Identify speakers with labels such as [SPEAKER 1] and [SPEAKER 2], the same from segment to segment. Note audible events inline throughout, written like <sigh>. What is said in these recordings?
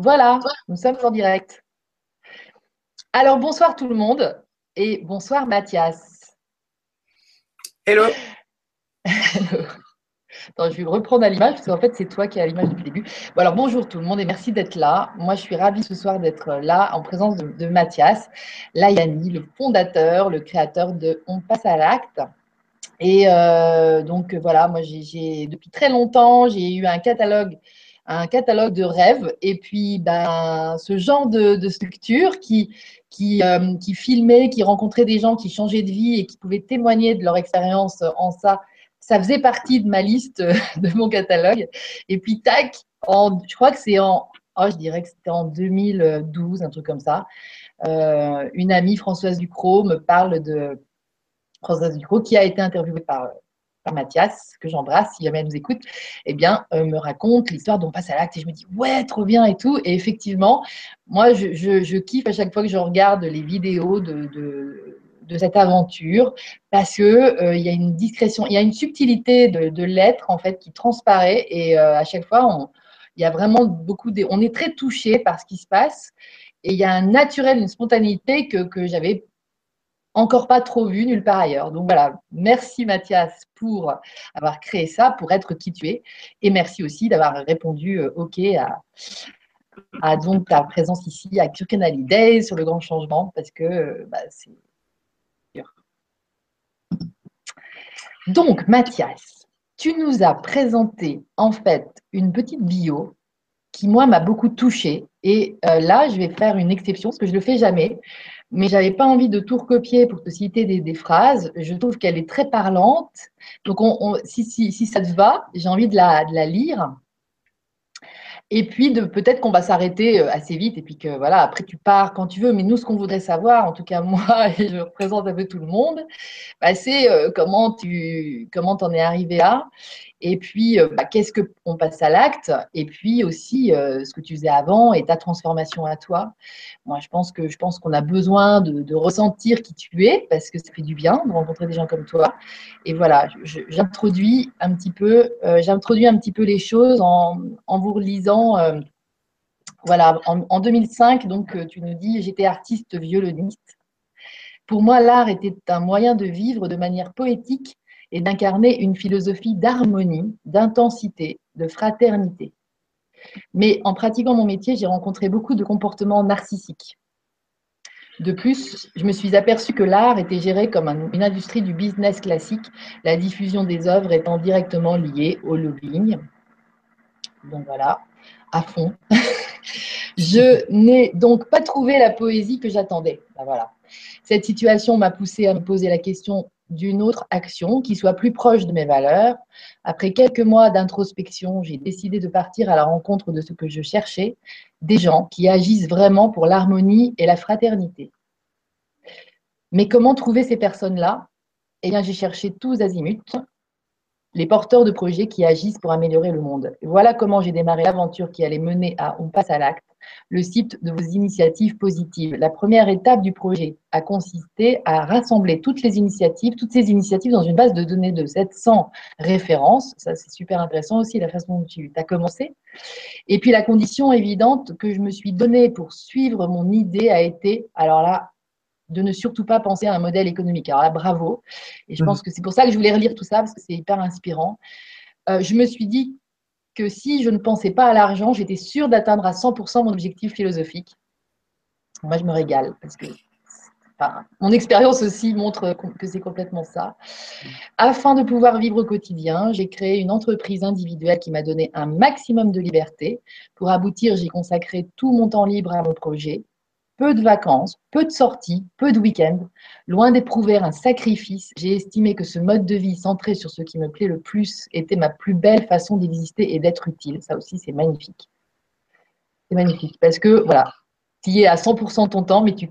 [SPEAKER 1] Voilà, nous sommes en direct. Alors, bonsoir tout le monde et bonsoir Mathias.
[SPEAKER 2] Hello. <laughs>
[SPEAKER 1] Attends, je vais reprendre à l'image parce qu'en fait, c'est toi qui es à l'image depuis le début. Bon, alors, bonjour tout le monde et merci d'être là. Moi, je suis ravie ce soir d'être là en présence de, Mathias Layani, le fondateur, le créateur de On passe à l'acte. Et euh, donc, voilà, moi, j'ai depuis très longtemps, j'ai eu un catalogue un catalogue de rêves et puis ben, ce genre de, structure qui, qui, euh, qui filmait, qui rencontrait des gens qui changeaient de vie et qui pouvaient témoigner de leur expérience en ça, ça faisait partie de ma liste de mon catalogue. Et puis tac, en, je crois que c'est en, oh, je dirais que c'était en 2012, un truc comme ça. Euh, une amie, Françoise Ducrot, me parle de Françoise Ducrot, qui a été interviewée par Mathias, que j'embrasse si jamais elle nous écoute, eh bien, euh, me raconte l'histoire dont on passe à l'acte et je me dis ouais, trop bien et tout. Et effectivement, moi, je, kiffe à chaque fois que je regarde les vidéos de, de, cette aventure parce que euh, il y a une discrétion, il y a une subtilité de, l'être en fait qui transparaît et euh, à chaque fois, y a vraiment beaucoup on est très touché par ce qui se passe et il y a un naturel, une spontanéité que, que j'avais encore pas trop vu nulle part ailleurs. Donc voilà, merci Mathias pour avoir créé ça, pour être qui tu es. Et merci aussi d'avoir répondu euh, OK à, donc ta présence ici à Kirkenali Days sur le grand changement, parce que euh, bah, c'est Donc Mathias, tu nous as présenté en fait une petite bio qui moi m'a beaucoup touchée. Et euh, là, je vais faire une exception, parce que je ne le fais jamais mais j'avais pas envie de tout recopier pour te citer des, phrases. Je trouve qu'elle est très parlante. Donc, on, si, si, si, ça te va, j'ai envie de la, de la, lire. Et puis, peut-être qu'on va s'arrêter euh, assez vite et puis que voilà, après tu pars quand tu veux. Mais nous, ce qu'on voudrait savoir, en tout cas <laughs> moi, et je représente un peu tout le monde, bah, c'est euh, comment tu comment en es arrivé là et puis, euh, bah, qu'est-ce qu'on passe à l'acte? Et puis aussi, euh, ce que tu faisais avant et ta transformation à toi. Moi, je pense que je pense qu'on a besoin de, ressentir qui tu es parce que ça fait du bien de rencontrer des gens comme toi. Et voilà, j'introduis un petit peu, euh, j'introduis un petit peu les choses en, vous relisant. voilà, en, en 2005, donc tu nous dis, j'étais artiste violoniste. Pour moi, l'art était un moyen de vivre de manière poétique et d'incarner une philosophie d'harmonie, d'intensité, de fraternité. Mais en pratiquant mon métier, j'ai rencontré beaucoup de comportements narcissiques. De plus, je me suis aperçu que l'art était géré comme une industrie du business classique, la diffusion des œuvres étant directement liée au lobbying. Donc voilà, à fond. <laughs> je n'ai donc pas trouvé la poésie que j'attendais. Ben voilà. Cette situation m'a poussé à me poser la question d'une autre action qui soit plus proche de mes valeurs. Après quelques mois d'introspection, j'ai décidé de partir à la rencontre de ce que je cherchais, des gens qui agissent vraiment pour l'harmonie et la fraternité. Mais comment trouver ces personnes-là? Eh bien, j'ai cherché tous azimuts, les porteurs de projets qui agissent pour améliorer le monde. voilà comment j'ai démarré l'aventure qui allait mener à On passe à l'acte, le site de vos initiatives positives. La première étape du projet a consisté à rassembler toutes les initiatives, toutes ces initiatives dans une base de données de 700 références. Ça, c'est super intéressant aussi, la façon dont tu as commencé. Et puis, la condition évidente que je me suis donnée pour suivre mon idée a été, alors là, de ne surtout pas penser à un modèle économique. Alors là, bravo. Et je mmh. pense que c'est pour ça que je voulais relire tout ça, parce que c'est hyper inspirant. Euh, je me suis dit que si je ne pensais pas à l'argent, j'étais sûre d'atteindre à 100% mon objectif philosophique. Moi, je me régale parce que mon expérience aussi montre que c'est complètement ça. Afin de pouvoir vivre au quotidien, j'ai créé une entreprise individuelle qui m'a donné un maximum de liberté. Pour aboutir, j'ai consacré tout mon temps libre à mon projet peu de vacances, peu de sorties, peu de week-ends. Loin d'éprouver un sacrifice, j'ai estimé que ce mode de vie centré sur ce qui me plaît le plus était ma plus belle façon d'exister et d'être utile. Ça aussi, c'est magnifique. C'est magnifique parce que, voilà, tu es à 100% ton temps, mais tu,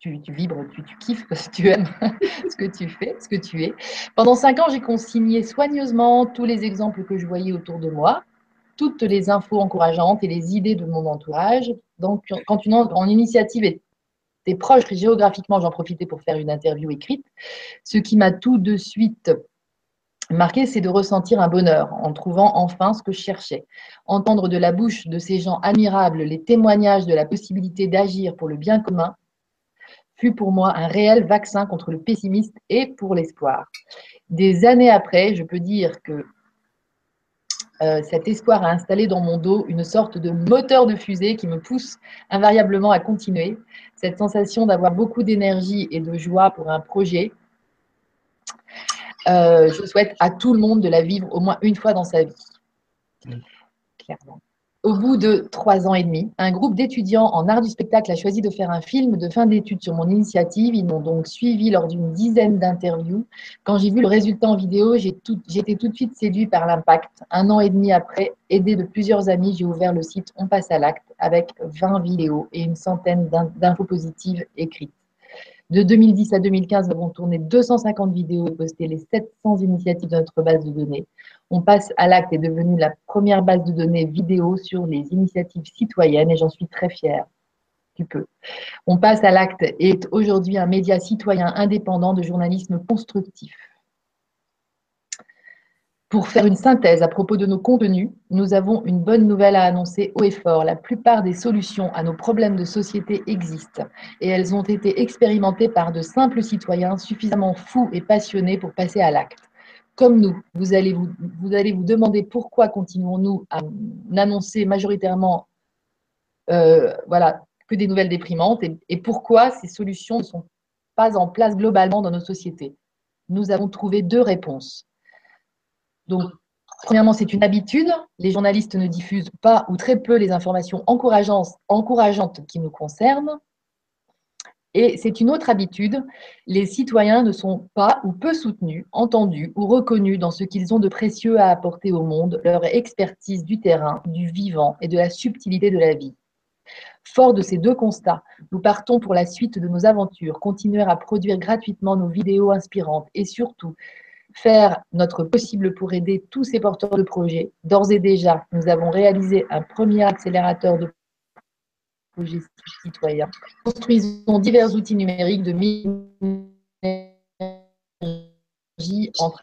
[SPEAKER 1] tu, vibres, tu, tu kiffes, tu aimes <laughs> ce que tu fais, ce que tu es. Pendant cinq ans, j'ai consigné soigneusement tous les exemples que je voyais autour de moi toutes les infos encourageantes et les idées de mon entourage. Donc, quand une en initiative est proche géographiquement, j'en profitais pour faire une interview écrite, ce qui m'a tout de suite Marquer, c'est de ressentir un bonheur en trouvant enfin ce que je cherchais. Entendre de la bouche de ces gens admirables les témoignages de la possibilité d'agir pour le bien commun fut pour moi un réel vaccin contre le pessimisme et pour l'espoir. Des années après, je peux dire que euh, cet espoir a installé dans mon dos une sorte de moteur de fusée qui me pousse invariablement à continuer. Cette sensation d'avoir beaucoup d'énergie et de joie pour un projet euh, je souhaite à tout le monde de la vivre au moins une fois dans sa vie. Mm. Clairement. Au bout de trois ans et demi, un groupe d'étudiants en art du spectacle a choisi de faire un film de fin d'études sur mon initiative. Ils m'ont donc suivi lors d'une dizaine d'interviews. Quand j'ai vu le résultat en vidéo, j'ai été tout de suite séduit par l'impact. Un an et demi après, aidé de plusieurs amis, j'ai ouvert le site On passe à l'acte avec 20 vidéos et une centaine d'infos positives écrites. De 2010 à 2015, nous avons tourné 250 vidéos et posté les 700 initiatives de notre base de données. On passe à l'acte est devenue la première base de données vidéo sur les initiatives citoyennes et j'en suis très fière. Tu peux. On passe à l'acte est aujourd'hui un média citoyen indépendant de journalisme constructif. Pour faire une synthèse à propos de nos contenus, nous avons une bonne nouvelle à annoncer haut et fort. La plupart des solutions à nos problèmes de société existent et elles ont été expérimentées par de simples citoyens suffisamment fous et passionnés pour passer à l'acte. Comme nous, vous allez vous, demander pourquoi continuons-nous à annoncer majoritairement euh, que des nouvelles déprimantes et, et pourquoi ces solutions ne sont pas en place globalement dans nos sociétés. Nous avons trouvé deux réponses. Donc, premièrement, c'est une habitude. Les journalistes ne diffusent pas ou très peu les informations encourageantes, qui nous concernent. Et c'est une autre habitude. Les citoyens ne sont pas ou peu soutenus, entendus ou reconnus dans ce qu'ils ont de précieux à apporter au monde, leur expertise du terrain, du vivant et de la subtilité de la vie. Fort de ces deux constats, nous partons pour la suite de nos aventures, continuer à produire gratuitement nos vidéos inspirantes et surtout faire notre possible pour aider tous ces porteurs de projets. D'ores et déjà, nous avons réalisé un premier accélérateur de projets citoyens. Construisons divers outils numériques de énergie entre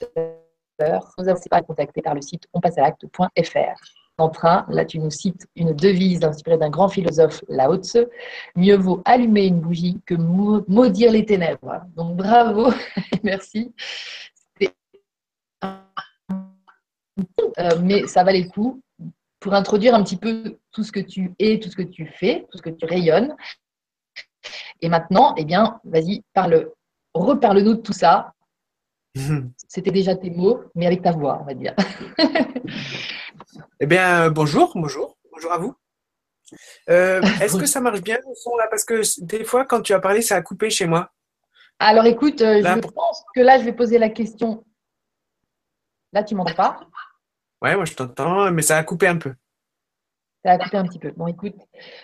[SPEAKER 1] acteurs. Nous avons pas contacter par le site onpassealacte.fr en train, là tu nous cites une devise inspirée d'un grand philosophe, Lao Tse, mieux vaut allumer une bougie que maudire les ténèbres. Donc bravo, <laughs> merci. Euh, mais ça valait le coup pour introduire un petit peu tout ce que tu es, tout ce que tu fais, tout ce que tu rayonnes. Et maintenant, eh bien, vas-y, parle, reparle-nous de tout ça. <laughs> C'était déjà tes mots, mais avec ta voix, on va dire. <laughs>
[SPEAKER 2] Eh bien, bonjour, bonjour, bonjour à vous. Euh, <laughs> est-ce que ça marche bien le son là? Parce que des fois, quand tu as parlé, ça a coupé chez moi.
[SPEAKER 1] Alors écoute, euh, je pense que là, je vais poser la question. Là, tu m'entends pas?
[SPEAKER 2] Ouais, moi je t'entends, mais ça a coupé un peu.
[SPEAKER 1] Ça a coupé un petit peu. Bon, écoute,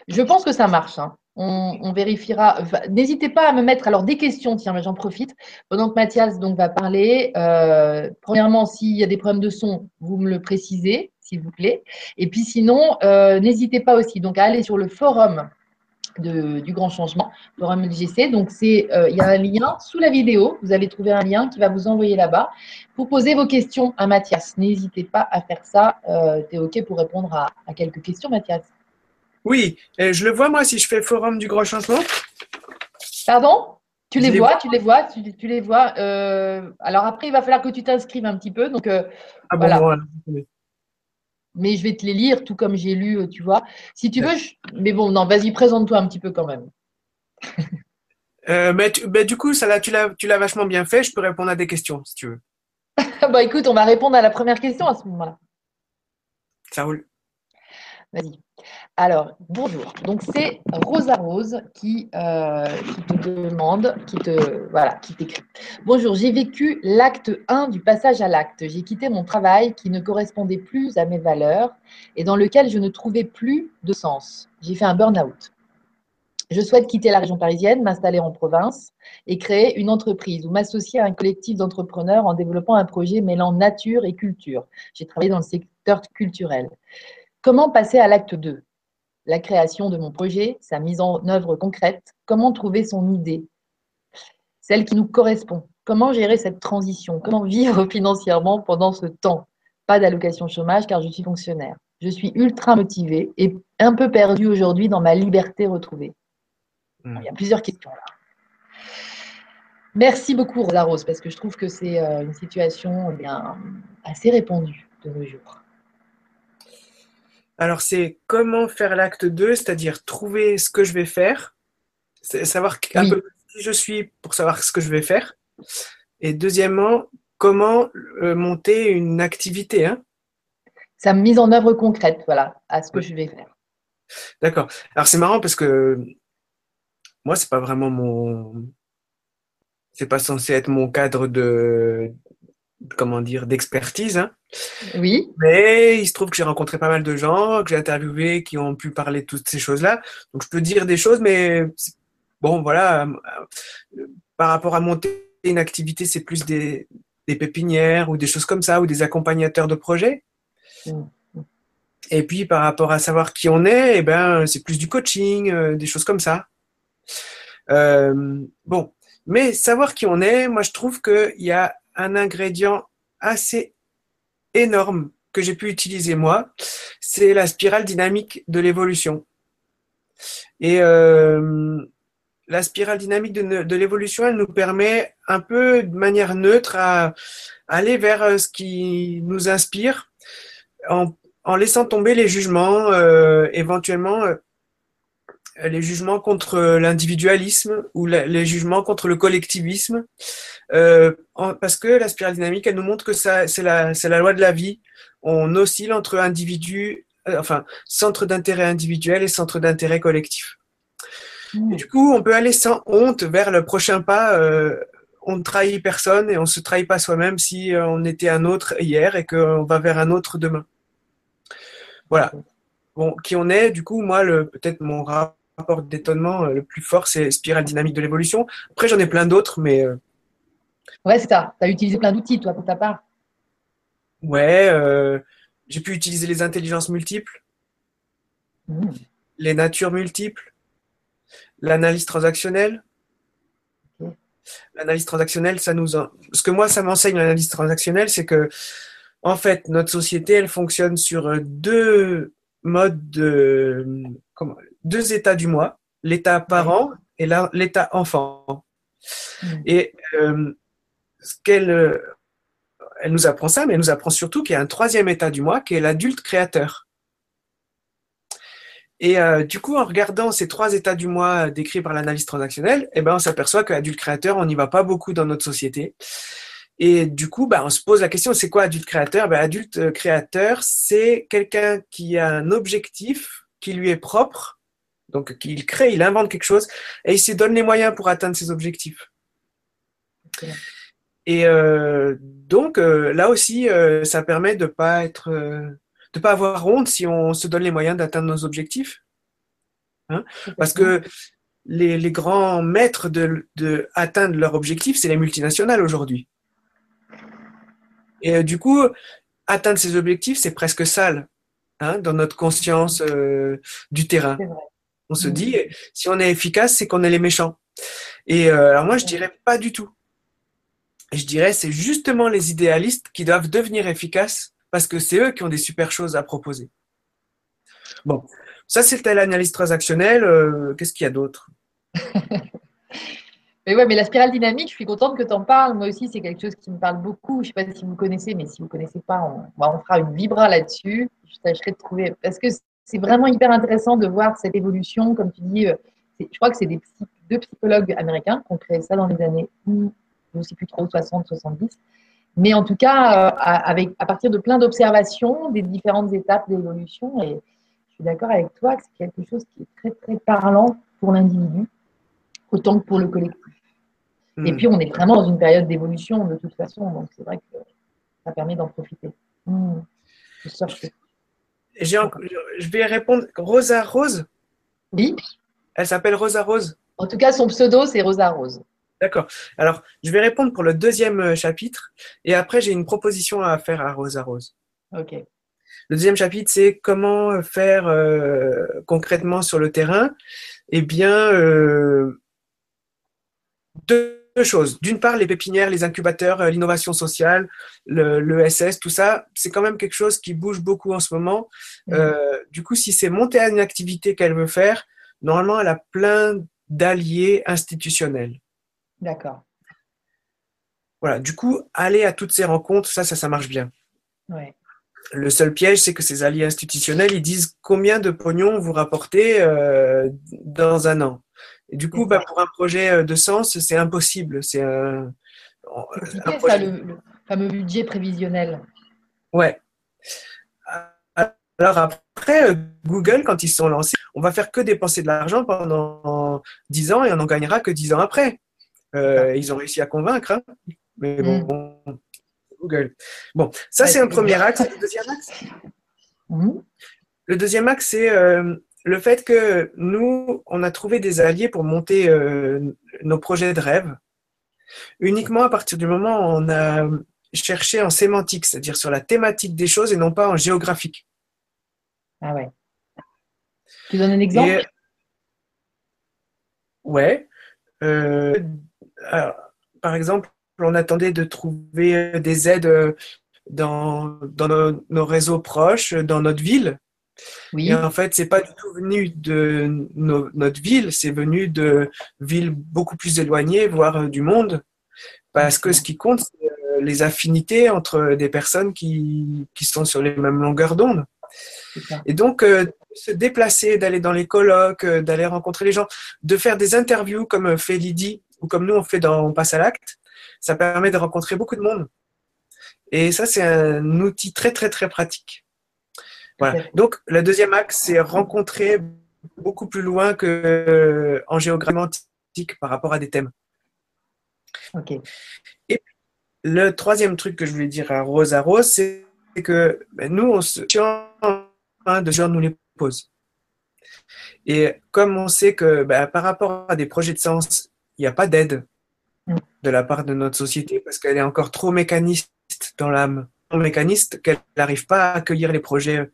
[SPEAKER 1] je pense que ça marche. Hein. On, vérifiera. N'hésitez pas à me mettre alors des questions. Tiens, j'en profite. Pendant que Mathias donc va parler. Euh, premièrement, s'il y a des problèmes de son, vous me le précisez s'il vous plaît. Et puis sinon, euh, n'hésitez pas aussi donc à aller sur le forum du grand changement, forum LGC. Donc c'est, euh, il y a un lien sous la vidéo. Vous allez trouver un lien qui va vous envoyer là-bas pour poser vos questions à Mathias. N'hésitez pas à faire ça. Euh, tu es OK pour répondre à, quelques questions, Mathias?
[SPEAKER 2] Oui, je le vois moi si je fais forum du grand changement.
[SPEAKER 1] Pardon? Tu les, vois, tu les vois, tu, les vois. alors après, il va falloir que tu t'inscrives un petit peu. Donc ah voilà. Bon, mais je vais te les lire tout comme j'ai lu, euh, tu vois. Si tu veux, mais bon, non, vas-y, présente-toi un petit peu quand même.
[SPEAKER 2] Euh, mais, du coup, ça, là, tu l'as vachement bien fait. Je peux répondre à des questions si tu veux. <laughs>
[SPEAKER 1] bah écoute, on va répondre à la première question à ce moment-là.
[SPEAKER 2] Ça roule.
[SPEAKER 1] Vas-y. Alors, bonjour. Donc, c'est Rosa Rose qui, euh, qui, te demande, qui te voilà, qui t'écrit. Bonjour, j'ai vécu l'acte 1 du passage à l'acte. J'ai quitté mon travail qui ne correspondait plus à mes valeurs et dans lequel je ne trouvais plus de sens. J'ai fait un burn-out. Je souhaite quitter la région parisienne, m'installer en province et créer une entreprise ou m'associer à un collectif d'entrepreneurs en développant un projet mêlant nature et culture. J'ai travaillé dans le secteur culturel. Comment passer à l'acte 2 La création de mon projet, sa mise en œuvre concrète, comment trouver son idée? Celle qui nous correspond. Comment gérer cette transition? Comment vivre <laughs> financièrement pendant ce temps? Pas d'allocation chômage car je suis fonctionnaire. Je suis ultra motivée et un peu perdue aujourd'hui dans ma liberté retrouvée. Hmm. Il y a plusieurs questions là. Merci beaucoup Rosa Rose parce que je trouve que c'est euh, une situation eh bien, assez répandue de nos jours.
[SPEAKER 2] Alors c'est comment faire l'acte 2, c'est-à-dire trouver ce que je vais faire, savoir un peu qui je suis pour savoir ce que je vais faire. Et deuxièmement, comment euh, monter une activité. Hein
[SPEAKER 1] Sa mise en œuvre concrète, voilà, à ce que je vais faire.
[SPEAKER 2] D'accord. Alors c'est marrant parce que moi, c'est pas vraiment mon. C'est pas censé être mon cadre de. Comment dire, d'expertise. Hein.
[SPEAKER 1] Oui.
[SPEAKER 2] Mais il se trouve que j'ai rencontré pas mal de gens, que j'ai interviewé, qui ont pu parler de toutes ces choses-là. Donc je peux dire des choses, mais bon, voilà. Euh, par rapport à monter une activité, c'est plus des, pépinières ou des choses comme ça, ou des accompagnateurs de projets. Mm. Et puis par rapport à savoir qui on est, eh ben, c'est plus du coaching, euh, des choses comme ça. Euh, bon, mais savoir qui on est, moi je trouve qu'il y a un ingrédient assez énorme que j'ai pu utiliser moi, c'est la spirale dynamique de l'évolution. Et euh, la spirale dynamique de, l'évolution, elle nous permet un peu de manière neutre à, aller vers euh, ce qui nous inspire en, laissant tomber les jugements, éventuellement les jugements contre l'individualisme ou les jugements contre le collectivisme, euh, parce que la spirale dynamique, elle nous montre que ça, c'est la, c'est la loi de la vie. On oscille entre individus, euh, enfin, centre d'intérêt individuel et centre d'intérêt collectif. Mmh. du coup, on peut aller sans honte vers le prochain pas. Euh, on ne trahit personne et on se trahit pas soi-même si on était un autre hier et qu'on va vers un autre demain. Voilà. Bon, qui on est, du coup, moi, le, peut-être mon rapport d'étonnement le plus fort, c'est spirale dynamique de l'évolution. Après, j'en ai plein d'autres, mais. Euh,
[SPEAKER 1] ouais, c'est ça. Tu as utilisé plein d'outils, toi, pour ta part.
[SPEAKER 2] Ouais, euh, j'ai pu utiliser les intelligences multiples, mmh. les natures multiples, l'analyse transactionnelle. L'analyse transactionnelle, ça nous. Ce que moi, ça m'enseigne l'analyse transactionnelle, c'est que, en fait, notre société, elle fonctionne sur deux modes de. Comment deux états du moi, l'état parent et l'état enfant. Et euh, euh, elle nous apprend ça, mais elle nous apprend surtout qu'il y a un troisième état du moi qui est l'adulte créateur. Et euh, du coup, en regardant ces trois états du moi décrits par l'analyse transactionnelle, eh ben, on s'aperçoit que l'adulte créateur, on n'y va pas beaucoup dans notre société. Et du coup, bah, on se pose la question, c'est quoi adulte créateur? Ben, Adulte créateur, c'est quelqu'un qui a un objectif qui lui est propre donc, il crée, il invente quelque chose et il se donne les moyens pour atteindre ses objectifs. Et euh, donc, euh, là aussi, euh, ça permet de pas être, de pas avoir honte si on se donne les moyens d'atteindre nos objectifs. Hein. Parce que les, grands maîtres de, de atteindre leur objectif, c'est les multinationales aujourd'hui. Et du coup, atteindre ses objectifs, c'est presque sale hein, dans notre conscience du terrain. On se mm. dit, si on est efficace, c'est qu'on est les méchants. Et euh, alors moi, je dirais pas du tout. Je dirais, c'est justement les idéalistes qui doivent devenir efficaces parce que c'est eux qui ont des super choses à proposer. Bon, ça c'était l'analyse transactionnelle. Euh, qu'est-ce qu'il y a d'autre? <laughs>
[SPEAKER 1] Mais ouais, mais la spirale dynamique, je suis contente que tu en parles. Moi aussi, c'est quelque chose qui me parle beaucoup. Je ne sais pas si vous connaissez, mais si vous ne connaissez pas, on, bah, on fera une vibra là-dessus. Je tâcherai de trouver. Parce que c'est vraiment hyper intéressant de voir cette évolution. Comme tu dis, euh, je crois que c'est deux psychologues américains qui ont créé ça dans les années, je ne sais plus trop, 60, 70. Mais en tout cas, euh, avec, à partir de plein d'observations des différentes étapes d'évolution. Et je suis d'accord avec toi que c'est quelque chose qui est très, très parlant pour l'individu, autant que pour le collectif. Et hmm. puis, on est vraiment dans une période d'évolution de toute façon. Donc, c'est vrai que ça permet d'en profiter. Hmm.
[SPEAKER 2] Je je vais répondre Rosa Rose?
[SPEAKER 1] Oui.
[SPEAKER 2] Elle s'appelle Rosa Rose?
[SPEAKER 1] En tout cas, son pseudo, c'est Rosa Rose.
[SPEAKER 2] D'accord. Alors, je vais répondre pour le deuxième euh, chapitre et après, j'ai une proposition à faire à Rosa Rose.
[SPEAKER 1] Ok.
[SPEAKER 2] Le deuxième chapitre, c'est comment faire euh, concrètement sur le terrain. Eh bien, euh, deux deux choses. D'une part, les pépinières, les incubateurs, l'innovation sociale, le, SS, tout ça, c'est quand même quelque chose qui bouge beaucoup en ce moment. Mmh. Euh, du coup, si c'est monter à une activité qu'elle veut faire, normalement, elle a plein d'alliés institutionnels.
[SPEAKER 1] D'accord.
[SPEAKER 2] Voilà, du coup, aller à toutes ces rencontres, ça, ça, ça marche bien.
[SPEAKER 1] Ouais.
[SPEAKER 2] Le seul piège, c'est que ces alliés institutionnels, ils disent combien de pognon vous rapportez euh, dans un an. Et du coup, bah, pour un projet euh, de sens, c'est impossible. C'est un,
[SPEAKER 1] ça, le, fameux budget prévisionnel.
[SPEAKER 2] Ouais. Alors après, euh, Google, quand ils sont lancés, on va faire que dépenser de l'argent pendant 10 ans et on n'en gagnera que 10 ans après. Euh, ils ont réussi à convaincre, hein. mais bon, mm. Google. Bon, ça c'est un premier axe. Le deuxième axe, mm. le deuxième axe c'est le fait que nous, on a trouvé des alliés pour monter euh, nos projets de rêve, uniquement à partir du moment où on a cherché en sémantique, c'est-à-dire sur la thématique des choses et non pas en géographique.
[SPEAKER 1] Ah ouais. Tu donnes un exemple?
[SPEAKER 2] Ouais. Euh, par exemple, on attendait de trouver des aides dans, nos réseaux proches, dans notre ville. Oui. Et en fait, c'est pas du tout venu de notre ville, c'est venu de villes beaucoup plus éloignées, voire euh, du monde. Parce que ce qui compte, c'est euh, les affinités entre des personnes qui, qui sont sur les mêmes longueurs d'onde. Et donc, euh, se déplacer, d'aller dans les colloques, d'aller rencontrer les gens, de faire des interviews comme fait Lydie ou comme nous on fait dans On passe à l'acte, ça permet de rencontrer beaucoup de monde. Et ça, c'est un outil très, très, très pratique. Donc, le deuxième axe, c'est rencontrer beaucoup plus loin que euh, en géographie par rapport à des thèmes.
[SPEAKER 1] Ok.
[SPEAKER 2] Et le troisième truc que je voulais dire à Rose à Rose, c'est que ben, nous, on se de gens nous les pose. Et comme on sait que ben, par rapport à des projets de sens, il n'y a pas d'aide mm. de la part de notre société parce qu'elle est encore trop mécaniste dans l'âme, mécaniste qu'elle n'arrive pas à accueillir les projets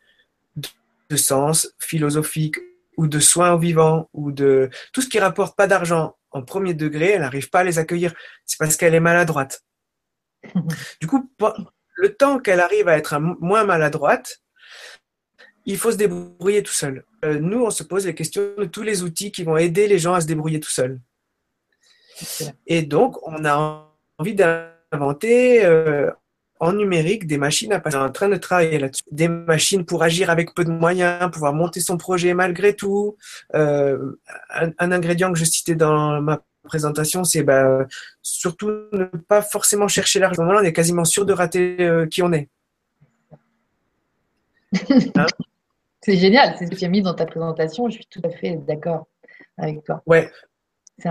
[SPEAKER 2] de sens philosophique ou de soins aux vivants ou de tout ce qui rapporte pas d'argent en premier degré, elle n'arrive pas à les accueillir. C'est parce qu'elle est maladroite. <laughs> Du coup, le temps qu'elle arrive à être moins maladroite, il faut se débrouiller tout seul. Euh, nous, on se pose les questions de tous les outils qui vont aider les gens à se débrouiller tout seuls. Et donc, on a envie d'inventer euh, en numérique des machines à passer. en train de travailler là-dessus. Des machines pour agir avec peu de moyens, pouvoir monter son projet malgré tout. Euh, un, ingrédient que je citais dans ma présentation, c'est bah, surtout ne pas forcément chercher l'argent. on est quasiment sûr de rater euh, qui on est.
[SPEAKER 1] Hein <laughs> c'est génial, c'est ce que tu as mis dans ta présentation. Je suis tout à fait d'accord avec toi.
[SPEAKER 2] Ouais.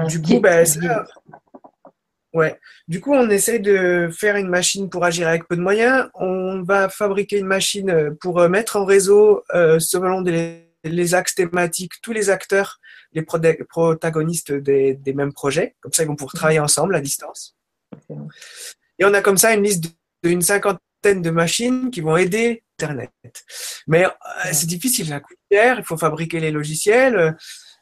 [SPEAKER 2] Du coup, bah, Ouais. Du coup, on essaie de faire une machine pour agir avec peu de moyens. On va fabriquer une machine pour euh, mettre en réseau, euh, selon les, axes thématiques, tous les acteurs, les protagonistes des, mêmes projets. Comme ça, ils vont pouvoir mhm. travailler ensemble à distance. Et on a comme ça une liste d'une cinquantaine de machines qui vont aider Internet. Mais euh, c'est difficile, ça coûte cher, il faut fabriquer les logiciels,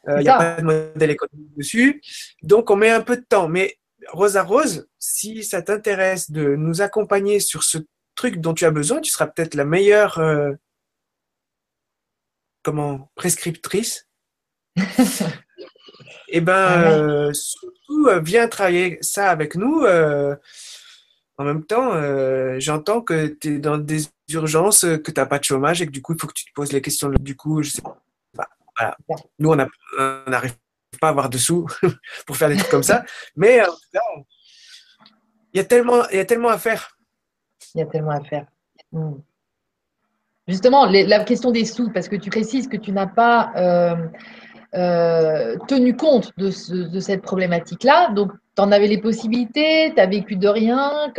[SPEAKER 2] il n'y a pas de modèle économique dessus. Donc, on met un peu de temps. Mais Rose à Rose, si ça t'intéresse de nous accompagner sur ce truc dont tu as besoin, tu seras peut-être la meilleure euh, comment prescriptrice. <laughs> Eh ben, ah euh, surtout, euh, viens travailler ça avec nous. en même temps, j'entends que tu es dans des urgences, que tu n'as pas de chômage et que du coup, il faut que tu te poses les questions. Du coup, je sais pas. Voilà. Nous, on n'arrive pas avoir de sous <laughs> pour faire des trucs comme ça. <laughs> Mais en tout cas, il y, a tellement, il y a tellement à faire.
[SPEAKER 1] Il y a tellement à faire. Hmm. Justement, la question des sous, parce que tu précises que tu n'as pas euh, euh, tenu compte de, cette problématique-là. Donc, tu en avais les possibilités, tu as vécu de rien.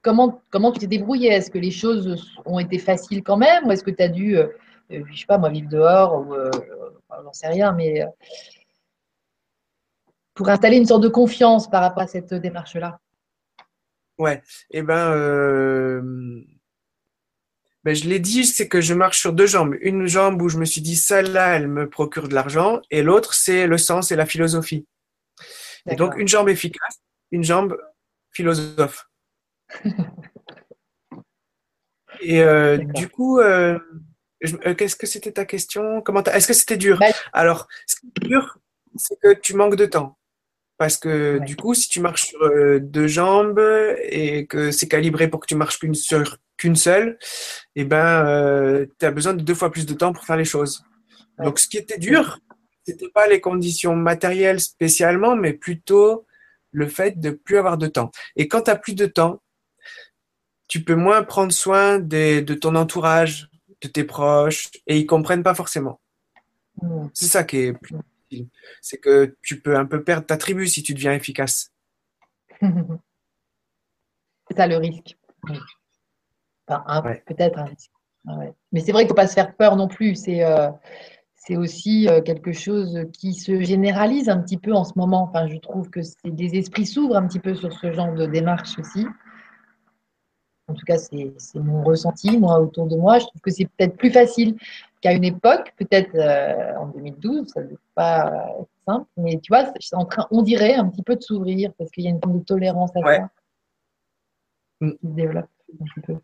[SPEAKER 1] comment, comment tu t'es débrouillé Est-ce que les choses ont été faciles quand même? Ou est-ce que tu as dû, euh, je sais pas, moi, vivre dehors ou, J'en sais rien, mais pour installer une sorte de confiance par rapport à cette démarche-là
[SPEAKER 2] Ouais, et eh ben, euh, ben, je l'ai dit, c'est que je marche sur deux jambes. Une jambe où je me suis dit, celle-là, elle me procure de l'argent, et l'autre, c'est le sens et la philosophie. Et donc, une jambe efficace, une jambe philosophe. <laughs> Et euh, du coup, euh, euh, qu'est-ce que c'était ta question? Comment Est-ce que c'était dur?
[SPEAKER 1] Bah,
[SPEAKER 2] Alors, ce qui est dur, c'est que tu manques de temps. Parce que
[SPEAKER 1] Ouais.
[SPEAKER 2] du coup, si tu marches sur euh, deux jambes et que c'est calibré pour que tu marches qu'une sur qu'une seule, eh ben, tu as besoin de deux fois plus de temps pour faire les choses.
[SPEAKER 1] Ouais.
[SPEAKER 2] Donc, ce qui était dur, c'était pas les conditions matérielles spécialement, mais plutôt le fait de plus avoir de temps. Et quand tu as plus de temps, tu peux moins prendre soin des- de ton entourage, de tes proches, et ils comprennent pas forcément. C'est ça qui est plus difficile. C'est que tu peux un peu perdre ta tribu si tu deviens efficace. <laughs>
[SPEAKER 1] C'est ça le risque. Enfin, un-
[SPEAKER 2] Ouais.
[SPEAKER 1] peut-être un risque. Ah ouais. Mais c'est vrai qu'il ne faut pas se faire peur non plus. C'est euh, c'est aussi euh, quelque chose qui se généralise un petit peu en ce moment. Enfin, je trouve que c'est des esprits s'ouvrent un petit peu sur ce genre de démarche aussi. En tout cas, c'est mon ressenti, moi, autour de moi. Je trouve que c'est peut-être plus facile qu'à une époque, peut-être euh, en 2012, ça ne devait pas être simple. Mais tu vois, en train, on dirait, un petit peu de s'ouvrir parce qu'il y a une forme de tolérance à
[SPEAKER 2] Ouais.
[SPEAKER 1] ça qui se développe un petit peu.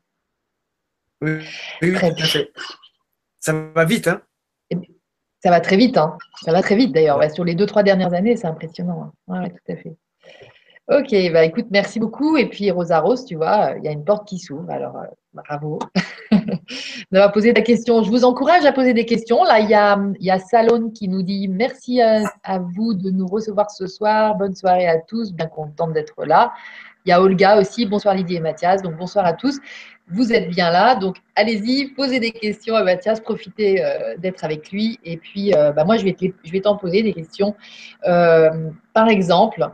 [SPEAKER 2] Oui, oui, oui,
[SPEAKER 1] Très
[SPEAKER 2] fait. Ça va vite, hein?
[SPEAKER 1] Ça va très vite, hein. Ça va très vite d'ailleurs. Ouais, sur les deux, trois dernières années, c'est impressionnant. hein. Ouais, tout à fait. Ok, bah écoute, merci beaucoup. Et puis Rosa Rose, tu vois, euh, il y a une porte qui s'ouvre. Alors, euh, bravo <laughs> d'avoir posé ta question. Je vous encourage à poser des questions. Là, il y a, Salone qui nous dit merci à, vous de nous recevoir ce soir. Bonne soirée à tous. Bien contente d'être là. Il y a Olga aussi. Bonsoir Lydie et Mathias. Donc, bonsoir à tous. Vous êtes bien là. Donc, allez-y, posez des questions à Mathias. Profitez euh, d'être avec lui. Et puis, euh, bah, moi, je vais t'en poser des questions. Par exemple,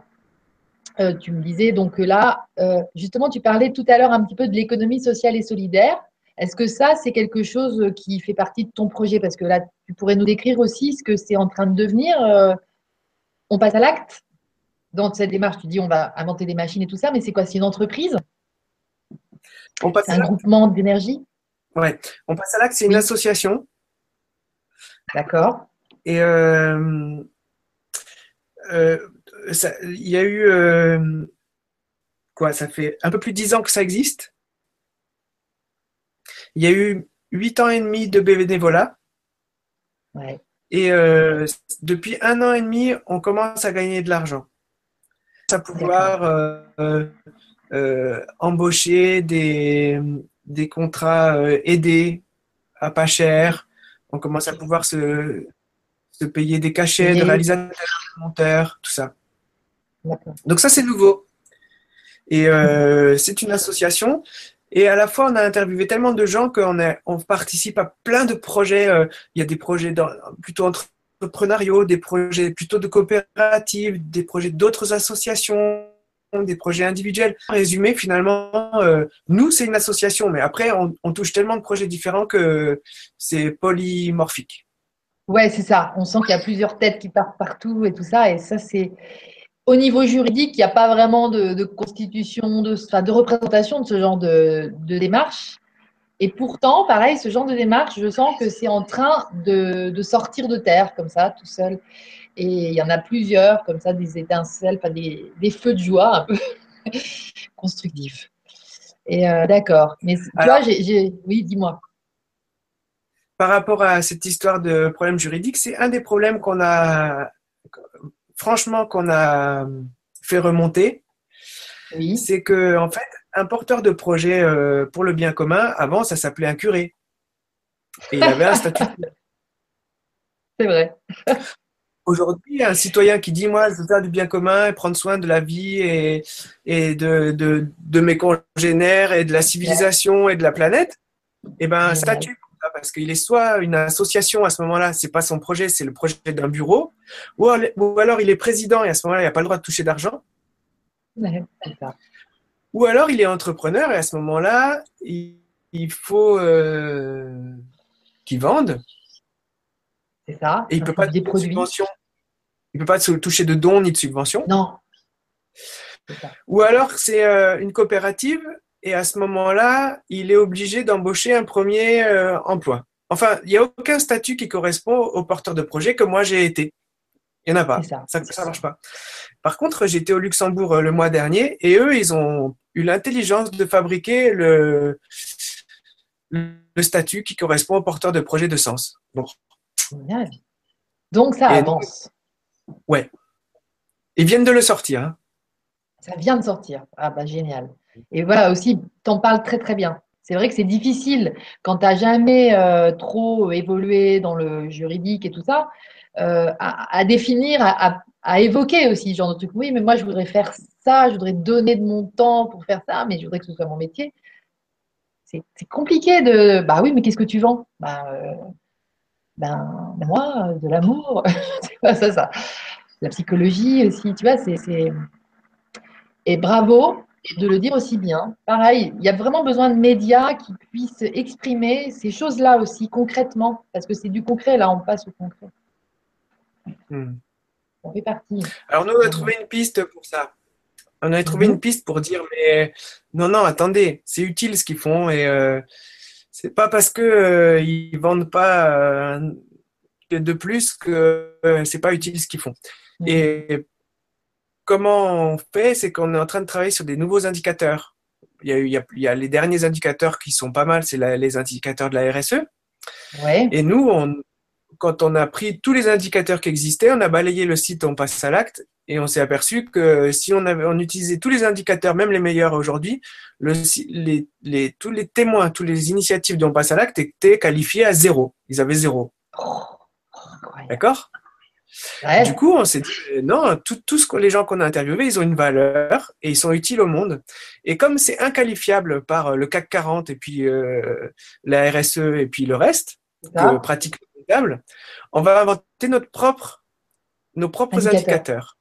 [SPEAKER 1] euh, tu me disais donc que là, euh, justement, tu parlais tout à l'heure un petit peu de l'économie sociale et solidaire. Est-ce que ça, c'est quelque chose qui fait partie de ton projet? Parce que là, tu pourrais nous décrire aussi ce que c'est en train de devenir. euh, on passe à l'acte? Dans cette démarche. Tu dis on va inventer des machines et tout ça, mais c'est quoi? C'est une entreprise?
[SPEAKER 2] On passe
[SPEAKER 1] C'est un groupement d'énergie?
[SPEAKER 2] Ouais. On passe à l'acte, c'est une
[SPEAKER 1] Oui.
[SPEAKER 2] association.
[SPEAKER 1] D'accord
[SPEAKER 2] Et euh, euh, ça- il y a eu euh, quoi? Ça fait un peu plus de dix ans que ça existe. Il y a eu huit ans et demi de bénévolat.
[SPEAKER 1] Ouais.
[SPEAKER 2] Et euh, depuis un an et demi, on commence à gagner de l'argent. À pouvoir euh, embaucher des, des contrats aidés à pas cher. On commence à pouvoir se, se payer des cachets de réalisateurs, de monteurs, tout ça. Donc ça, c'est nouveau. Et euh, c'est une association. Et à la fois, on a interviewé tellement de gens qu'on on participe à plein de projets. euh, Il y a des projets dans- plutôt entrepreneuriaux, des projets plutôt de coopératives, des projets d'autres associations, des projets individuels. En résumé, finalement, euh, nous, c'est une association. Mais après, on, on touche tellement de projets différents que c'est polymorphique.
[SPEAKER 1] Ouais, c'est ça. On sent qu'il y a plusieurs têtes qui partent partout et tout ça. Et ça, c'est au niveau juridique, il n'y a pas vraiment de, de constitution, de, enfin, de représentation de ce genre de, de démarche. Et pourtant, pareil, ce genre de démarche, je sens que c'est en train de, de sortir de terre, comme ça, tout seul. Et il y en a plusieurs, comme ça, des étincelles, enfin, des, des feux de joie un peu <laughs> constructifs. Et euh, d'accord. Mais tu
[SPEAKER 2] Alors-
[SPEAKER 1] vois, j'ai, j'ai- oui, dis-moi.
[SPEAKER 2] par rapport à cette histoire de problème juridique, c'est un des problèmes qu'on a, franchement, qu'on a fait remonter.
[SPEAKER 1] Oui,
[SPEAKER 2] C'est que, en fait, un porteur de projet euh, pour le bien commun, avant, ça s'appelait un curé. Et il avait un statut. <laughs>
[SPEAKER 1] c'est vrai.
[SPEAKER 2] Aujourd'hui, un citoyen qui dit, moi, je veux faire du bien commun et prendre soin de la vie et, et de, de, de mes congénères et de la civilisation et de la planète, eh ben, statut parce qu'il est soit une association à ce moment-là, c'est pas son projet, c'est le projet d'un bureau, ou alors, il est président et à ce moment-là, il n'a pas le droit de toucher d'argent,
[SPEAKER 1] Ouais,
[SPEAKER 2] ou alors il est entrepreneur et à ce moment-là, il, faut euh, qu'il vende
[SPEAKER 1] C'est ça.
[SPEAKER 2] et il peut pas
[SPEAKER 1] des
[SPEAKER 2] toucher de
[SPEAKER 1] produits.
[SPEAKER 2] subvention. Il peut pas se toucher de dons ni de subventions.
[SPEAKER 1] Non.
[SPEAKER 2] Ou alors c'est euh, une coopérative et à ce moment-là, il est obligé d'embaucher un premier euh, emploi. Enfin, il n'y a aucun statut qui correspond au porteur de projet que moi j'ai été. Il n'y en a pas. Ça ne marche pas. Par contre, j'étais au Luxembourg euh, le mois dernier et eux, ils ont eu l'intelligence de fabriquer le, le statut qui correspond au porteur de projet de sens.
[SPEAKER 1] Donc, donc ça avance.
[SPEAKER 2] ouais. Ils viennent de le sortir. Hein.
[SPEAKER 1] Ça vient de sortir. Ah bah génial. Et voilà aussi, tu en parles très très bien. C'est vrai que c'est difficile quand tu n'as jamais euh, trop évolué dans le juridique et tout ça, euh, à, définir, à, évoquer aussi ce genre de truc. Oui, mais moi je voudrais faire ça, je voudrais donner de mon temps pour faire ça, mais je voudrais que ce soit mon métier. C'est compliqué de. Bah oui, mais qu'est-ce que tu vends? Bah, euh, ben, moi, de l'amour, <laughs> ça, ça. La psychologie aussi, tu vois, c'est. Et bravo, de le dire aussi bien. Pareil, il y a vraiment besoin de médias qui puissent exprimer ces choses-là aussi concrètement, parce que c'est du concret, là, on passe au concret. Hmm. On fait partie.
[SPEAKER 2] Alors, nous, on a trouvé une piste pour ça. On a trouvé mhm. une piste pour dire, mais non, non, attendez, c'est utile ce qu'ils font et euh, c'est pas parce que euh, ils vendent pas euh, de plus que c'est pas utile ce qu'ils font. Mhm. Et comment on fait, c'est qu'on est en train de travailler sur des nouveaux indicateurs. Il y a, les derniers indicateurs qui sont pas mal, c'est les indicateurs de la RSE. Et nous, quand on a pris tous les indicateurs qui existaient, on a balayé le site, on passe à l'acte, et on s'est aperçu que si on avait on utilisait tous les indicateurs, même les meilleurs aujourd'hui, les, les, tous les témoins, toutes les initiatives dont on passe à l'acte étaient qualifiés à zéro. Ils avaient zéro. Oh, D'accord? Du coup, on s'est dit, euh, non, que les gens qu'on a interviewés, ils ont une valeur et ils sont utiles au monde. Et comme c'est inqualifiable par euh, le CAC 40 et puis euh, la RSE et puis le reste, que pratique on va inventer notre propre, nos propres indicateurs.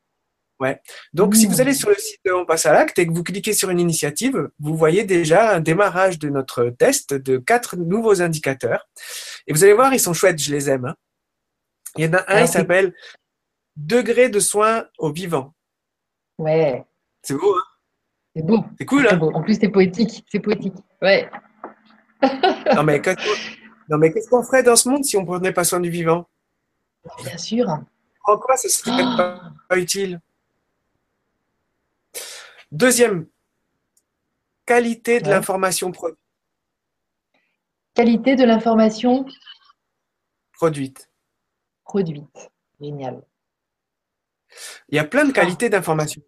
[SPEAKER 2] Ouais. Donc, si vous mmh. allez sur le site de On passe à l'acte et que vous cliquez sur une initiative, vous voyez déjà un démarrage de notre test de quatre nouveaux indicateurs. Et vous allez voir, ils sont chouettes, je les aime. Hein. Il y en a un, ah, il s'appelle Degré de soin au vivant.
[SPEAKER 1] Ouais.
[SPEAKER 2] C'est beau, hein?
[SPEAKER 1] C'est beau.
[SPEAKER 2] C'est cool, hein?
[SPEAKER 1] En plus, c'est poétique. C'est poétique. Ouais. <laughs>
[SPEAKER 2] non, mais, qu'est-ce qu'on ferait dans ce monde si on ne prenait pas soin du vivant?
[SPEAKER 1] Bien sûr.
[SPEAKER 2] En quoi? Ce serait pas, utile Deuxième, qualité de l'information produite.
[SPEAKER 1] Qualité de l'information
[SPEAKER 2] produite
[SPEAKER 1] produite. Génial.
[SPEAKER 2] Il y a plein de qualités d'information.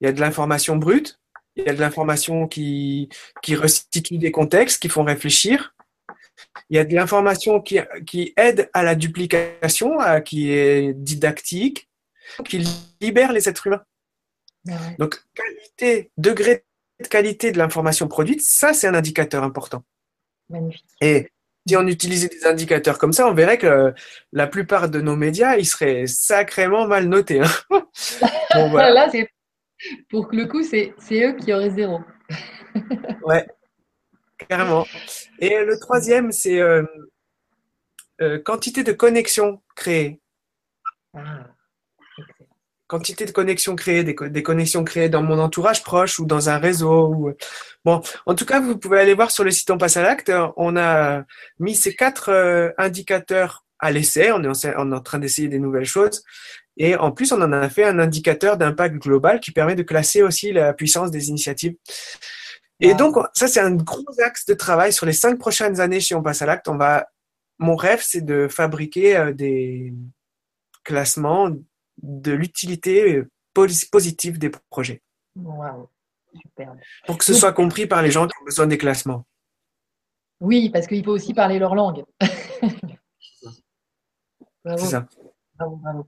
[SPEAKER 2] Il y a de l'information brute, il y a de l'information qui, qui restitue des contextes, qui font réfléchir. Il y a de l'information qui, qui aide à la duplication, qui est didactique, qui libère les êtres humains. Donc, qualité, degré de qualité de l'information produite, ça, c'est un indicateur important.
[SPEAKER 1] Magnifique.
[SPEAKER 2] Et si on utilisait des indicateurs comme ça, on verrait que la plupart de nos médias, ils seraient sacrément mal notés. Hein. <laughs> <laughs>
[SPEAKER 1] Là, c'est pour que le coup, c'est eux qui auraient zéro. <laughs>
[SPEAKER 2] ouais, carrément. Et le troisième, c'est euh, euh, quantité de connexions créées. Ah quantité de connexions créées, des, connexions créées dans mon entourage proche ou dans un réseau. Ou... Bon, en tout cas, vous pouvez aller voir sur le site On passe à l'acte. On a mis ces quatre euh, indicateurs à l'essai. On est, en, en train d'essayer des nouvelles choses. Et en plus, on en a fait un indicateur d'impact global qui permet de classer aussi la puissance des initiatives. Et donc, ça, c'est un gros axe de travail sur les cinq prochaines années chez On passe à l'acte. On va, mon rêve, c'est de fabriquer euh, des classements de l'utilité positive des projets.
[SPEAKER 1] Wow, super.
[SPEAKER 2] Pour que ce soit compris par les gens qui ont besoin des classements.
[SPEAKER 1] Oui, parce qu'il faut aussi parler leur langue. <laughs>
[SPEAKER 2] C'est ça.
[SPEAKER 1] Bravo, bravo.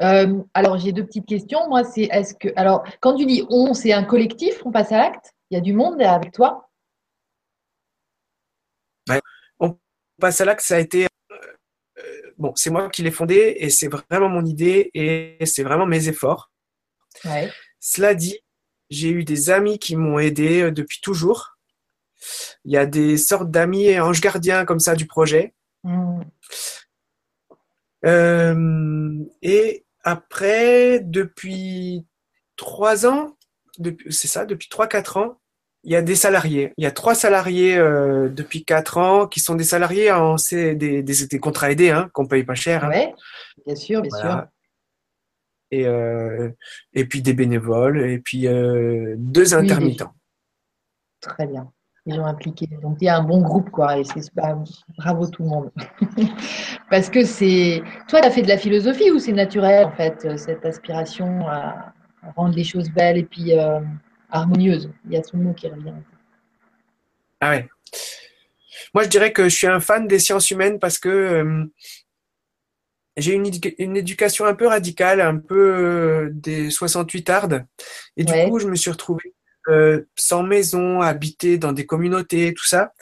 [SPEAKER 1] Euh, alors, j'ai deux petites questions. Moi, c'est est-ce que. Alors, quand tu dis on, c'est un collectif, on passe à l'acte? Il y a du monde avec toi?
[SPEAKER 2] On passe à l'acte, ça a été bon, c'est moi qui l'ai fondé et c'est vraiment mon idée et c'est vraiment mes efforts. Cela dit, j'ai eu des amis qui m'ont aidé euh, depuis toujours. Il y a des sortes d'amis anges gardiens comme ça du projet. Mm. Euh, et après, depuis trois ans, c'est ça, depuis trois, quatre ans, il y a des salariés. Il y a trois salariés euh, depuis quatre ans qui sont des salariés en c'est des, des, contrats aidés hein, qu'on paye pas cher.
[SPEAKER 1] Hein. Oui, bien sûr, bien sûr.
[SPEAKER 2] et, euh, et puis des bénévoles, et puis euh, deux intermittents.
[SPEAKER 1] Très bien. Ils ont impliqué. Donc il y a un bon groupe, quoi. Et c'est bravo tout le monde. <laughs> Parce que c'est. Toi, tu as fait de la philosophie ou c'est naturel, en fait, cette aspiration à rendre les choses belles et puis harmonieuses Il y a tout le mot qui revient.
[SPEAKER 2] Ah ouais. Moi, je dirais que je suis un fan des sciences humaines parce que euh, j'ai une, une, éducation un peu radicale, un peu euh, des 68 ardes. Et du coup, je me suis retrouvé euh, sans maison, habité dans des communautés, tout ça.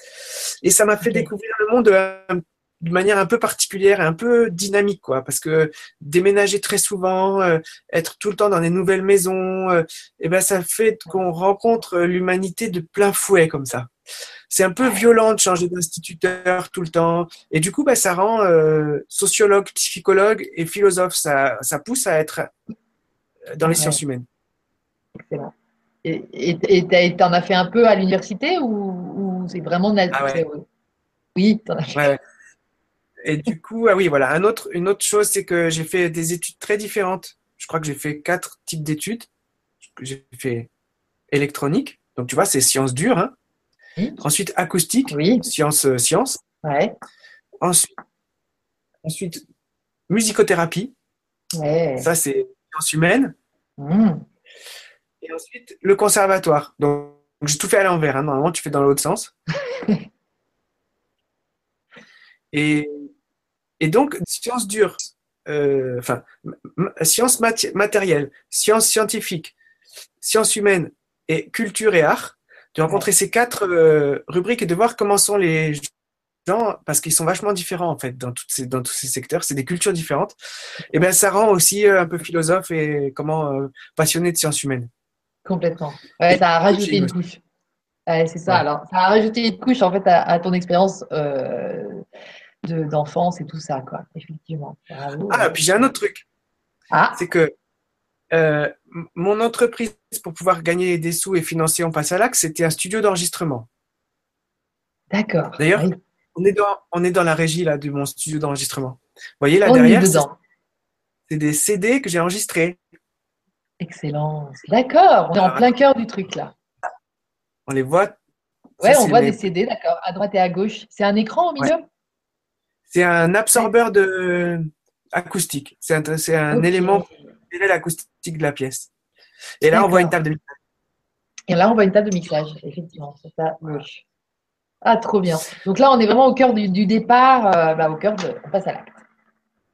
[SPEAKER 2] Et ça m'a fait découvrir le monde euh, de manière un peu particulière et un peu dynamique, quoi. Parce que déménager très souvent, euh, être tout le temps dans des nouvelles maisons, et eh ben ça fait qu'on rencontre l'humanité de plein fouet comme ça. C'est un peu violent de changer d'instituteur tout le temps. Et du coup, bah, ça rend sociologue, psychologue et philosophe. Ça, ça pousse à être dans les sciences humaines.
[SPEAKER 1] Excellent. Et tu en as fait un peu à l'université ou, c'est vraiment
[SPEAKER 2] naturel?
[SPEAKER 1] Ah Oui, tu en as fait.
[SPEAKER 2] Et du coup, ah oui, voilà. Un autre, une autre chose, c'est que j'ai fait des études très différentes. Je crois que j'ai fait quatre types d'études. J'ai fait électronique, donc tu vois, c'est sciences dures. Hein. Ensuite, acoustique, oui. sciences, euh.
[SPEAKER 1] Ouais.
[SPEAKER 2] Ensuite, ensuite, musicothérapie.
[SPEAKER 1] Ouais.
[SPEAKER 2] Ça, c'est sciences humaines.
[SPEAKER 1] Mmh.
[SPEAKER 2] Et ensuite, le conservatoire. Donc, j'ai tout fait à l'envers. Hein. Normalement, tu fais dans l'autre sens. <laughs> et, et donc, sciences dures, euh, enfin, sciences matérielles, sciences scientifiques, sciences humaines et culture et art, de rencontrer ces quatre euh, rubriques et de voir comment sont les gens, parce qu'ils sont vachement différents en fait dans, toutes ces, dans tous ces secteurs, c'est des cultures différentes, et bien ça rend aussi euh, un peu philosophe et comment passionné de sciences humaines.
[SPEAKER 1] Complètement. Ouais, ça a rajouté une couche. c'est ça. Alors, ça a rajouté une couche en fait à, ton expérience d'enfance et tout ça, quoi. Effectivement.
[SPEAKER 2] ah, puis j'ai un autre truc.
[SPEAKER 1] Ah.
[SPEAKER 2] C'est que euh, mon entreprise, pour pouvoir gagner des sous et financer On passe à l'axe, c'était un studio d'enregistrement.
[SPEAKER 1] D'accord.
[SPEAKER 2] D'ailleurs, on, est dans, on est dans la régie là, de mon studio d'enregistrement. Vous voyez là derrière, c'est des CD que j'ai enregistrés.
[SPEAKER 1] Excellent. D'accord. On est en plein cœur du truc là.
[SPEAKER 2] On les voit.
[SPEAKER 1] Ouais, on voit des CD, d'accord, à droite et à gauche. C'est un écran au milieu?
[SPEAKER 2] C'est un absorbeur de acoustique. C'est un, élément pour l'acoustique de la pièce. Et là, on voit une table de mixage.
[SPEAKER 1] Et là, on voit une table de mixage, effectivement. C'est ça. Ah, trop bien. Donc là, on est vraiment au cœur du, départ, euh, bah, au cœur de. On passe à l'acte.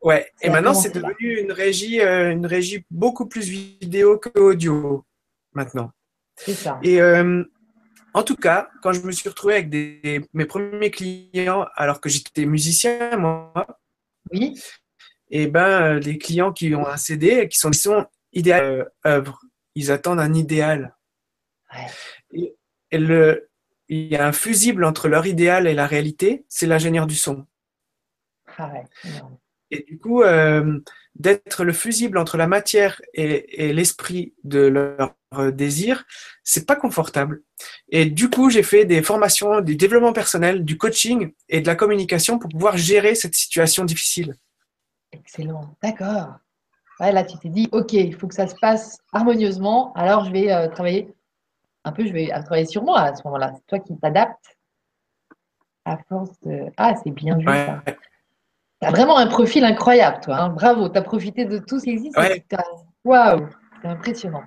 [SPEAKER 2] Ouais, et maintenant c'est devenu une régie, euh, une régie beaucoup plus vidéo que audio maintenant.
[SPEAKER 1] C'est ça.
[SPEAKER 2] Et euh, en tout cas, quand je me suis retrouvé avec des, mes premiers clients, alors que j'étais musicien, moi,
[SPEAKER 1] oui.
[SPEAKER 2] et ben les clients qui ont un CD, qui sont des sons idéal œuvre, ils attendent un idéal.
[SPEAKER 1] Ouais.
[SPEAKER 2] Et, le, il y a un fusible entre leur idéal et la réalité, c'est l'ingénieur du son.
[SPEAKER 1] Ah ouais.
[SPEAKER 2] Et du coup, euh, d'être le fusible entre la matière et, l'esprit de leur désir, c'est pas confortable. Et du coup, j'ai fait des formations, du développement personnel, du coaching et de la communication pour pouvoir gérer cette situation difficile.
[SPEAKER 1] Excellent, d'accord. là, tu t'es dit, ok, il faut que ça se passe harmonieusement. Alors, je vais euh, travailler un peu, je vais travailler sur moi à ce moment-là. C'est toi qui t'adaptes à force de. Ah, c'est bien vu ça. Tu as vraiment un profil incroyable, toi. Hein. Bravo, tu as profité de tout ce qui existe. Waouh, c'est impressionnant.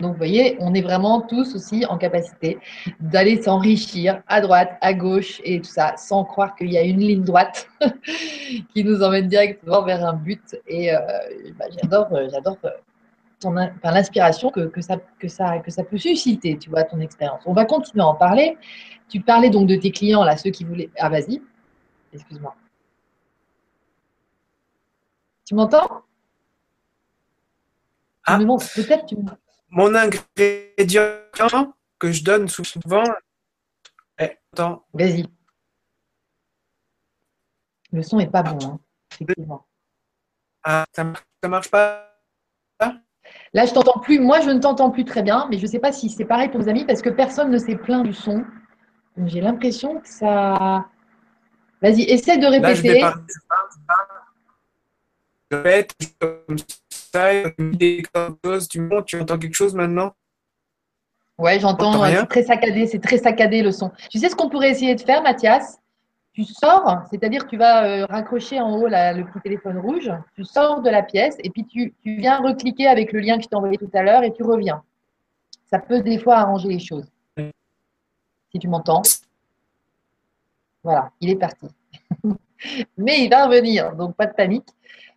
[SPEAKER 1] Donc, vous voyez, on est vraiment tous aussi en capacité d'aller s'enrichir à droite, à gauche et tout ça, sans croire qu'il y a une ligne droite <laughs> qui nous emmène directement vers un but. Et euh, bah, j'adore, j'adore l'inspiration que, que, ça, que, ça, que ça peut susciter, tu vois, ton expérience. On va continuer à en parler. Tu parlais donc de tes clients, là, ceux qui voulaient. Ah, vas-y, excuse-moi. Tu m'entends?
[SPEAKER 2] Ah. Peut-être tu Mon ingrédient que je donne souvent. Eh, attends.
[SPEAKER 1] Vas-y. Le son n'est pas bon, hein, effectivement.
[SPEAKER 2] Ah, ça ne marche pas?
[SPEAKER 1] Là, je t'entends plus. Moi, je ne t'entends plus très bien, mais je ne sais pas si c'est pareil pour nos amis parce que personne ne s'est plaint du son. J'ai l'impression que ça. Vas-y, essaie de répéter.
[SPEAKER 2] Répète comme ça, tu montes, tu entends quelque chose maintenant?
[SPEAKER 1] Ouais, j'entends, c'est très saccadé, c'est très saccadé le son. Tu sais ce qu'on pourrait essayer de faire, Mathias? Tu sors, c'est-à-dire tu vas euh, raccrocher en haut le petit téléphone rouge, tu sors de la pièce et puis tu, tu viens recliquer avec le lien que je t'ai envoyé tout à l'heure et tu reviens. Ça peut des fois arranger les choses. Si tu m'entends. Voilà, il est parti. <laughs> Mais il va revenir, donc pas de panique.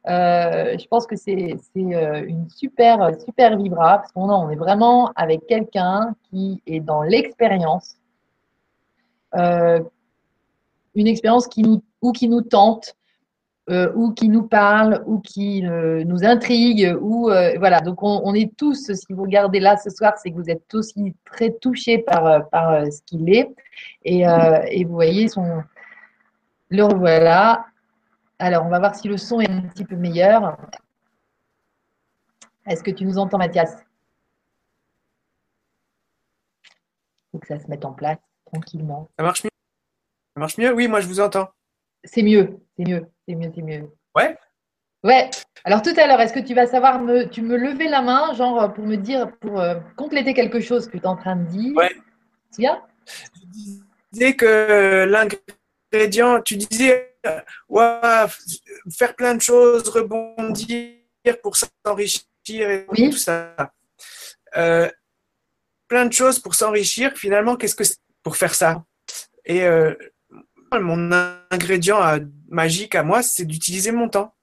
[SPEAKER 1] Euh, je pense que c'est euh, une super, super vibra parce qu'on on est vraiment avec quelqu'un qui est dans l'expérience, euh, une expérience qui nous, ou qui nous tente, ou qui nous parle, ou qui nous intrigue, ou voilà. Donc on, est tous, si vous regardez là ce soir, c'est que vous êtes aussi très touchés par, ce qu'il est, et, vous voyez le revoilà. Alors, on va voir si le son est un petit peu meilleur. Est-ce que tu nous entends, Mathias? Il faut que ça se mette en place tranquillement.
[SPEAKER 2] Ça marche mieux? Ça marche mieux? Oui, moi je vous entends.
[SPEAKER 1] C'est mieux, c'est mieux, c'est mieux, c'est mieux.
[SPEAKER 2] Ouais?
[SPEAKER 1] Ouais. Alors tout à l'heure, est-ce que tu vas savoir me, tu me lever la main, genre pour me dire, pour euh, compléter quelque chose que tu es en train de dire?
[SPEAKER 2] Ouais.
[SPEAKER 1] Tu viens
[SPEAKER 2] Je disais que l'ingrédient, tu disais ouais, faire plein de choses, rebondir pour s'enrichir et tout ça. Euh, plein de choses pour s'enrichir. Finalement, qu'est-ce que c'est pour faire ça? Et euh, mon ingrédient magique à moi, c'est d'utiliser mon temps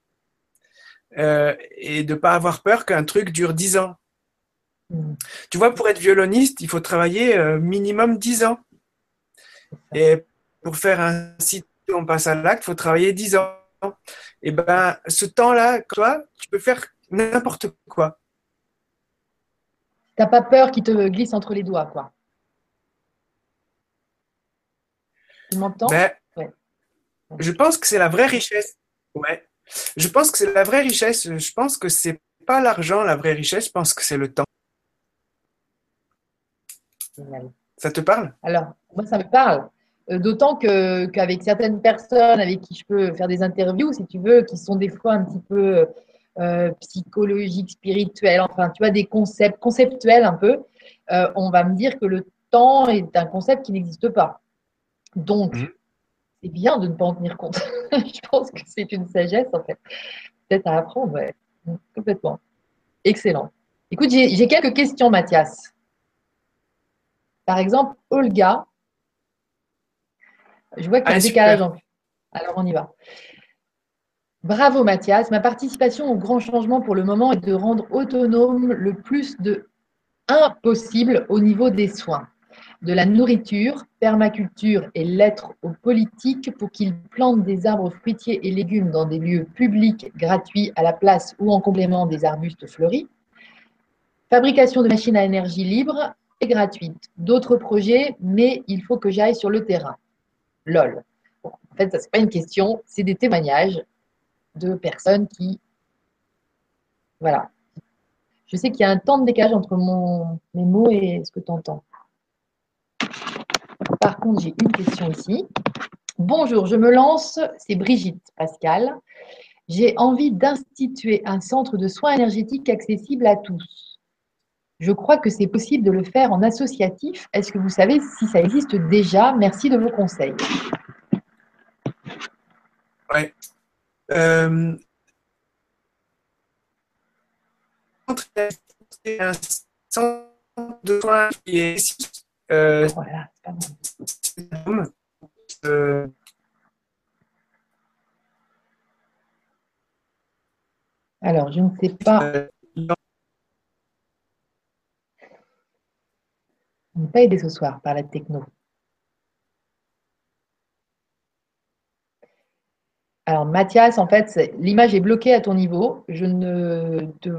[SPEAKER 2] euh, et de pas avoir peur qu'un truc dure dix ans. Mm. Tu vois, pour être violoniste, il faut travailler minimum dix ans. Et pour faire un site on passe à l'acte, il faut travailler 10 ans. Et ben, ce temps-là, toi, tu peux faire n'importe quoi.
[SPEAKER 1] Tu n'as pas peur qu'il te glisse entre les doigts, quoi. Tu m'entends?
[SPEAKER 2] Ben, Je pense que c'est la vraie richesse. Ouais. Je pense que c'est la vraie richesse. Je pense que c'est pas l'argent la vraie richesse. Je pense que c'est le temps. Ça te parle?
[SPEAKER 1] Alors, moi, ça me parle. Euh, d'autant qu'avec certaines personnes avec qui je peux faire des interviews, si tu veux, qui sont des fois un petit peu euh, psychologiques, spirituelles, enfin, tu vois, des concepts conceptuels un peu, euh, on va me dire que le temps est un concept qui n'existe pas. Donc, mmh. c'est bien de ne pas en tenir compte. <laughs> je pense que c'est une sagesse, en fait. Peut-être à apprendre, ouais. Complètement. Excellent. Écoute, j'ai quelques questions, Mathias. Par exemple, Olga, je vois qu'il y a un décalage en plus. Alors, on y va. Bravo Mathias. Ma participation au grand changement pour le moment est de rendre autonome le plus de impossible au niveau des soins, de la nourriture, permaculture et lettres aux politiques pour qu'ils plantent des arbres fruitiers et légumes dans des lieux publics gratuits à la place ou en complément des arbustes fleuris. Fabrication de machines à énergie libre et gratuite. D'autres projets, mais il faut que j'aille sur le terrain. LOL. en fait, ce n'est pas une question, c'est des témoignages de personnes qui. Voilà. Je sais qu'il y a un temps de décalage entre mes mots et ce que tu entends. Par contre, j'ai une question ici. Bonjour, je me lance, c'est Brigitte Pascal. J'ai envie d'instituer un centre de soins énergétiques accessible à tous. Je crois que c'est possible de le faire en associatif. Est-ce que vous savez si ça existe déjà? Merci de vos conseils.
[SPEAKER 2] Oui. Euh, un centre de soins qui est euh, voilà,
[SPEAKER 1] euh, Alors, je ne sais pas. On pas aidé ce soir par la techno. Alors, Mathias, en fait, l'image est bloquée à ton niveau. Je ne te.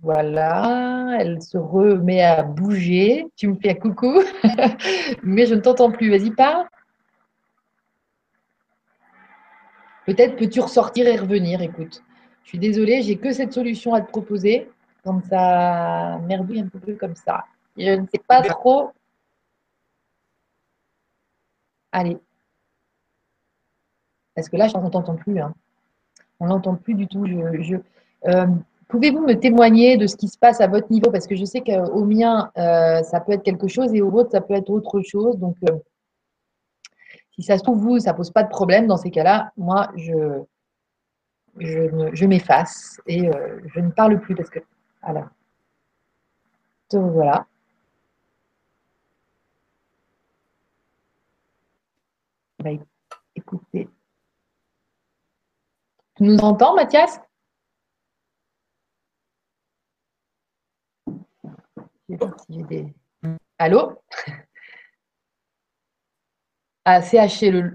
[SPEAKER 1] Voilà, elle se remet à bouger. Tu me fais un coucou, <laughs> mais je ne t'entends plus. Vas-y, parle. Peut-être peux-tu ressortir et revenir. Écoute, je suis désolée, j'ai que cette solution à te proposer. Comme ça merdouille un peu comme ça. Je ne sais pas trop. Allez. Parce que là, je ne t'entends plus. Hein. On l'entend plus du tout. Je, euh, Pouvez-vous me témoigner de ce qui se passe à votre niveau? Parce que je sais qu'au mien, euh, ça peut être quelque chose et au vôtre, ça peut être autre chose. Donc, euh, si ça se trouve, vous, ça ne pose pas de problème dans ces cas-là. Moi, je, je, m'efface et je ne parle plus parce que. Donc, voilà. Bah. Tu nous entends, Mathias? Allô? Ah, c'est haché. Le,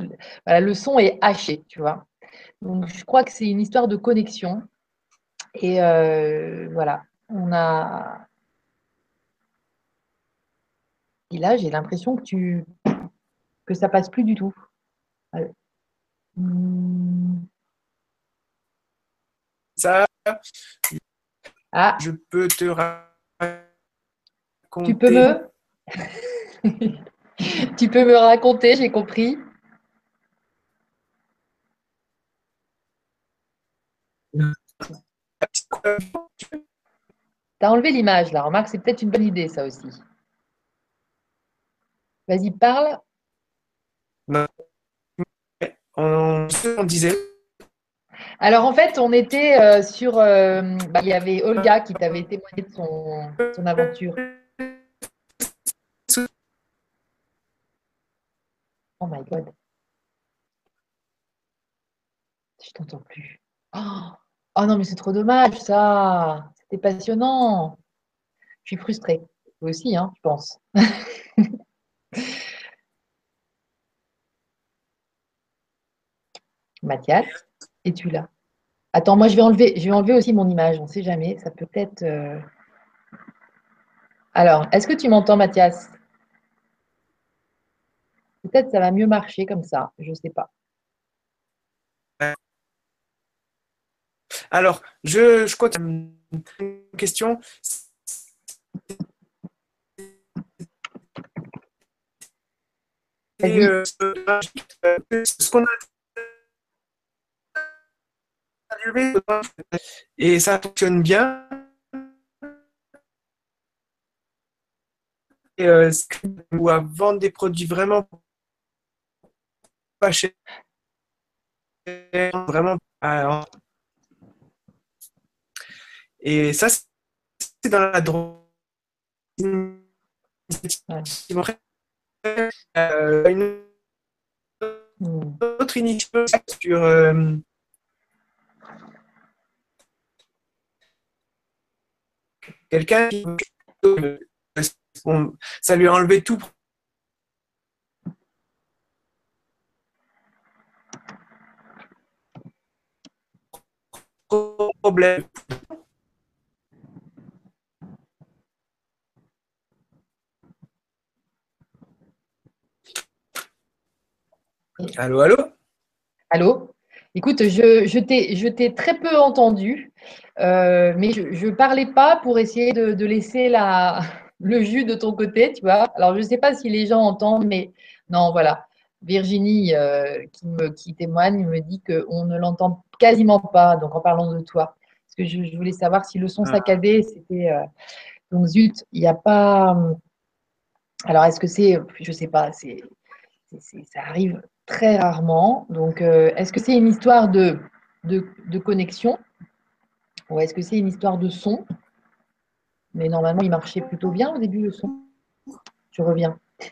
[SPEAKER 1] le son est haché, tu vois. Donc, je crois que c'est une histoire de connexion. Et euh, voilà, on a. Et là, j'ai l'impression que tu que ça passe plus du tout.
[SPEAKER 2] Ça, ah. je peux te
[SPEAKER 1] tu peux me. <laughs> tu peux me raconter, j'ai compris. T'as enlevé l'image là, remarque, c'est peut-être une bonne idée ça aussi. Vas-y, parle.
[SPEAKER 2] On, disait.
[SPEAKER 1] Alors en fait, on était euh, sur. Euh, bah, il y avait Olga qui t'avait témoigné de son aventure. Oh my God. Je t'entends plus. Oh, oh, non, mais c'est trop dommage, ça. C'était passionnant. Je suis frustrée. Vous aussi, hein, je pense. <laughs> Mathias, es-tu là Attends, moi je vais enlever, je vais enlever aussi mon image. On ne sait jamais. Ça peut être. Euh, Alors, est-ce que tu m'entends, Mathias? Peut-être ça va mieux marcher comme ça, je ne sais pas.
[SPEAKER 2] Alors, je, je crois que une question. Et, euh, ce qu'on a et ça fonctionne bien. Et, euh, ou à vendre des produits vraiment vraiment. Et ça, c'est dans la drogue. Euh, une autre initiative sur euh, quelqu'un qui ça lui a enlevé tout. Problème. Allô, allô?
[SPEAKER 1] Allô? Écoute, je, je t'ai très peu entendu, euh, mais je ne parlais pas pour essayer de, laisser la, <laughs> le jus de ton côté, tu vois. Alors, je ne sais pas si les gens entendent, mais non, voilà. Virginie, euh, qui, me, qui témoigne, me dit qu'on ne l'entend quasiment pas, donc en parlant de toi. Parce que je, voulais savoir si le son ah. saccadé, c'était. Euh, donc, zut, il n'y a pas. Euh, alors, est-ce que c'est. Je ne sais pas, c'est, ça arrive très rarement. Donc, est-ce que c'est une histoire de, de, de connexion ou est-ce que c'est une histoire de son? Mais normalement, il marchait plutôt bien au début, le son. Je reviens. <laughs>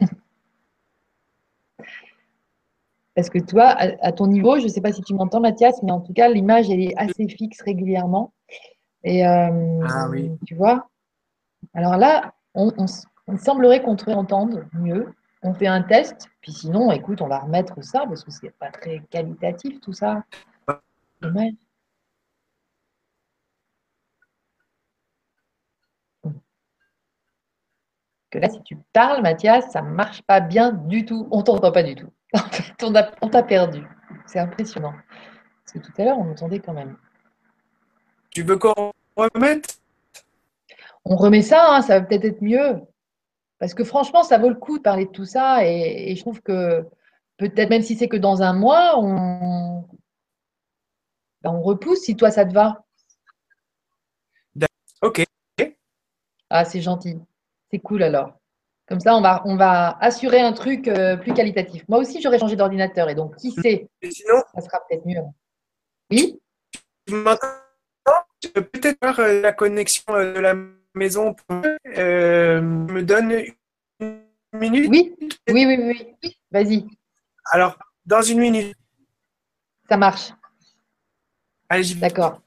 [SPEAKER 1] Parce que toi, à, ton niveau, je ne sais pas si tu m'entends, Mathias, mais en tout cas, l'image, elle est assez fixe régulièrement. Et euh, ah, oui. tu vois? Alors là, on, semblerait qu'on te réentende mieux. On fait un test, puis sinon, écoute, on va remettre ça parce que ce n'est pas très qualitatif tout ça. Dommage. Que là, si tu parles, Mathias, ça ne marche pas bien du tout. On ne t'entend pas du tout. <laughs> En fait, on t'a perdu. C'est impressionnant. Parce que tout à l'heure, on entendait quand même.
[SPEAKER 2] Tu veux qu'on remette?
[SPEAKER 1] On remet ça, hein, ça va peut-être être mieux. Parce que franchement, ça vaut le coup de parler de tout ça. Et, je trouve que peut-être même si c'est que dans un mois, on, ben, on repousse si toi ça te va.
[SPEAKER 2] Ok.
[SPEAKER 1] Ah, c'est gentil. C'est cool alors. Comme ça, on va, on va assurer un truc euh, plus qualitatif. Moi aussi, j'aurais changé d'ordinateur et donc, qui sait
[SPEAKER 2] Sinon,
[SPEAKER 1] Ça sera peut-être mieux. Oui?
[SPEAKER 2] Peux peut-être voir euh, la connexion euh, de la maison. Euh, me donne une minute
[SPEAKER 1] Oui, oui, oui, oui. Vas-y,
[SPEAKER 2] Alors, dans une minute.
[SPEAKER 1] ça marche.
[SPEAKER 2] Allez, j'y vais.
[SPEAKER 1] D'accord.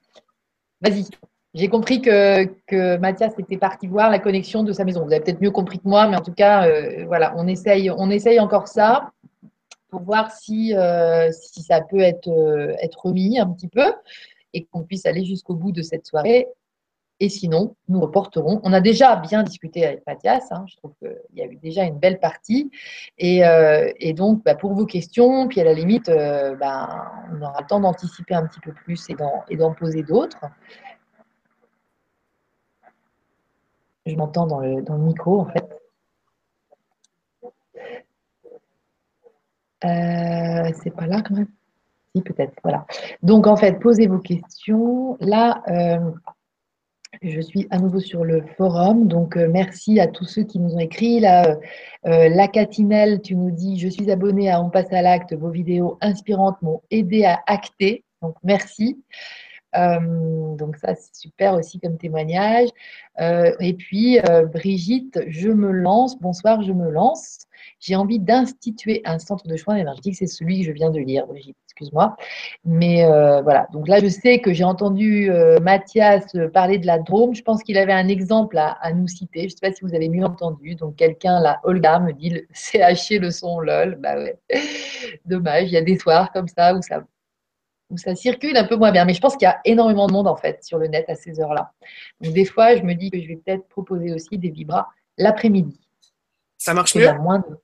[SPEAKER 1] Vas-y. J'ai compris que, que Mathias était parti voir la connexion de sa maison. Vous avez peut-être mieux compris que moi, mais en tout cas, euh, voilà, on essaye, on essaye encore ça pour voir si, euh, si ça peut être, être remis un petit peu et qu'on puisse aller jusqu'au bout de cette soirée. Et sinon, nous reporterons. On a déjà bien discuté avec Mathias. hein. je trouve qu'il y a eu déjà une belle partie. Et, euh, donc, bah, pour vos questions, puis à la limite, euh, bah, on aura le temps d'anticiper un petit peu plus et d'en, poser d'autres. Je m'entends dans le, micro, en fait. Euh, c'est pas là quand même? Si, peut-être. Voilà. Donc, en fait, posez vos questions. Là, je suis à nouveau sur le forum. Donc, euh, merci à tous ceux qui nous ont écrit. Euh, euh, la Catinelle, tu nous dis Je suis abonnée à On passe à l'acte. Vos vidéos inspirantes m'ont aidé à acter. Donc, merci. Euh, donc ça, c'est super aussi comme témoignage. Euh, et puis, euh, Brigitte, je me lance. Bonsoir, je me lance. J'ai envie d'instituer un centre de soins énergétiques. C'est celui que je viens de lire, Brigitte, excuse-moi. Mais voilà, donc là, je sais que j'ai entendu Mathias parler de la Drôme. Je pense qu'il avait un exemple à, nous citer. Je ne sais pas si vous avez mieux entendu. Donc, quelqu'un, là, Olga, me dit le <laughs> CHC le son lol. Bah ouais, <laughs> dommage. Il y a des soirs comme ça où ça où ça circule un peu moins bien. Mais je pense qu'il y a énormément de monde en fait sur le net à ces heures-là. Donc des fois, je me dis que je vais peut-être proposer aussi des vibras l'après-midi.
[SPEAKER 2] Ça marche
[SPEAKER 1] Il y
[SPEAKER 2] mieux?
[SPEAKER 1] a moins de-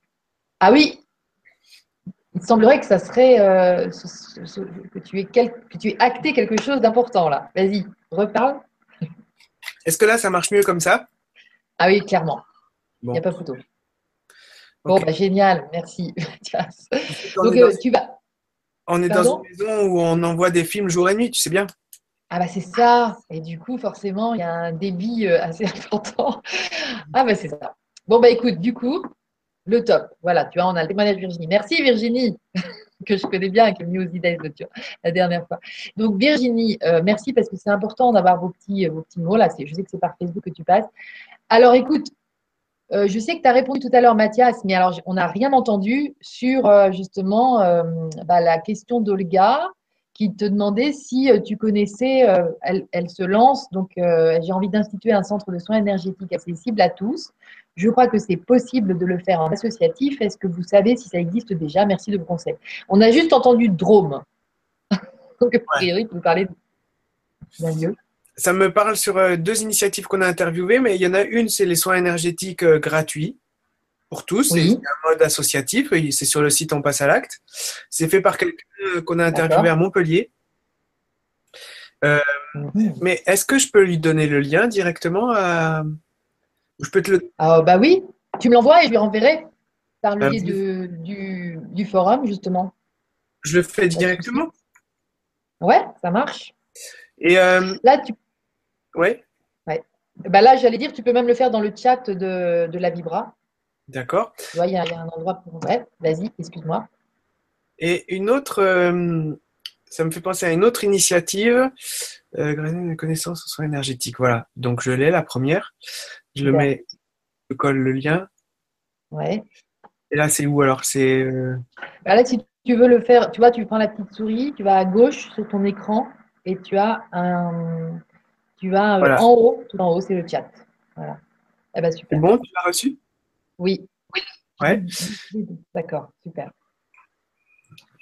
[SPEAKER 1] Ah oui Il semblerait que ça serait euh, ce- ce- ce- que, tu aies quel- que tu aies acté quelque chose d'important là. Vas-y, reparle.
[SPEAKER 2] Est-ce que là, ça marche mieux comme ça?
[SPEAKER 1] Ah oui, clairement. Il
[SPEAKER 2] Bon.
[SPEAKER 1] n'y a pas photo. Bon, bah, génial, merci. <laughs> Donc euh, tu vas.
[SPEAKER 2] On est dans une maison où on envoie des films jour et nuit, tu sais bien.
[SPEAKER 1] Ah bah c'est ça. Et du coup, forcément, il y a un débit euh, <laughs> assez important. Ah bah c'est ça. Bon bah écoute, du coup, le top. Voilà, tu vois, on a le témoignage de Virginie. Merci Virginie, <laughs> que je connais bien, qui est venue aux idées la dernière fois. Donc Virginie, euh, merci parce que c'est important d'avoir vos petits, vos petits mots là. Je sais que c'est par Facebook que tu passes. Alors écoute, euh, je sais que tu as répondu tout à l'heure, Mathias, mais alors on n'a rien entendu sur euh, justement euh, bah, la question d'Olga qui te demandait si tu connaissais, elle, se lance, donc j'ai envie d'instituer un centre de soins énergétiques accessible à tous. Je crois que c'est possible de le faire en associatif. Est-ce que vous savez si ça existe déjà? Merci de vos conseils. On a juste entendu Drôme. <laughs> donc, a priori, tu nous parlais d'un lieu.
[SPEAKER 2] Ça me parle sur euh, deux initiatives qu'on a interviewées, mais il y en a une, c'est les soins énergétiques euh, gratuits pour tous.
[SPEAKER 1] Oui.
[SPEAKER 2] C'est un mode associatif. C'est sur le site On passe à l'acte. C'est fait par quelqu'un euh, qu'on a interviewé à Montpellier. Mais est-ce que je peux lui donner le lien directement à... Je peux te le...
[SPEAKER 1] Ah, bah oui, tu me l'envoies et je lui renverrai par le biais de- du, du forum, justement.
[SPEAKER 2] Je le fais directement.
[SPEAKER 1] Ouais, ça marche.
[SPEAKER 2] Et euh,
[SPEAKER 1] Là, tu,
[SPEAKER 2] ouais,
[SPEAKER 1] bah là, j'allais dire, tu peux même le faire dans le chat de, de la Vibra.
[SPEAKER 2] d'accord.
[SPEAKER 1] Tu vois, il y, a il y a un endroit pour. Ouais, vas-y, excuse-moi.
[SPEAKER 2] Et une autre, euh, ça me fait penser à une autre initiative, euh, connaissances aux soins énergétiques. Voilà. Donc je l'ai la première. Je le mets, je colle le lien.
[SPEAKER 1] Ouais.
[SPEAKER 2] Et là, c'est où alors? C'est euh,
[SPEAKER 1] Bah là, si tu veux le faire, tu vois, tu prends la petite souris, tu vas à gauche sur ton écran et tu as un. Tu as euh,
[SPEAKER 2] Voilà.
[SPEAKER 1] en haut, tout en haut, c'est le chat. Voilà. Eh ben
[SPEAKER 2] c'est
[SPEAKER 1] super.
[SPEAKER 2] bon Tu l'as reçu?
[SPEAKER 1] Oui.
[SPEAKER 2] Ouais.
[SPEAKER 1] D'accord, super.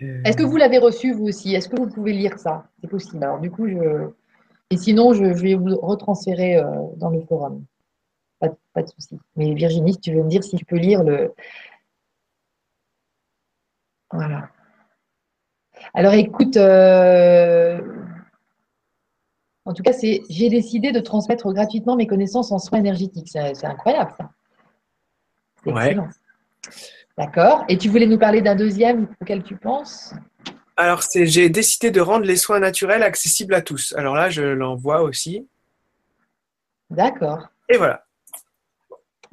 [SPEAKER 2] Euh,
[SPEAKER 1] Est-ce que vous l'avez reçu vous aussi? Est-ce que vous pouvez lire ça? C'est possible. Alors du coup, je. Et sinon, je, je vais vous retransférer euh, dans le forum. Pas, de- pas de souci. Mais Virginie, si tu veux me dire si tu peux lire le. Voilà. Alors écoute, euh, en tout cas, c'est j'ai décidé de transmettre gratuitement mes connaissances en soins énergétiques. C'est c'est incroyable ça. C'est
[SPEAKER 2] Ouais.
[SPEAKER 1] excellent. D'accord. Et tu voulais nous parler d'un deuxième auquel tu penses?
[SPEAKER 2] Alors, j'ai décidé de rendre les soins naturels accessibles à tous. Alors là, je l'envoie aussi.
[SPEAKER 1] D'accord.
[SPEAKER 2] Et voilà.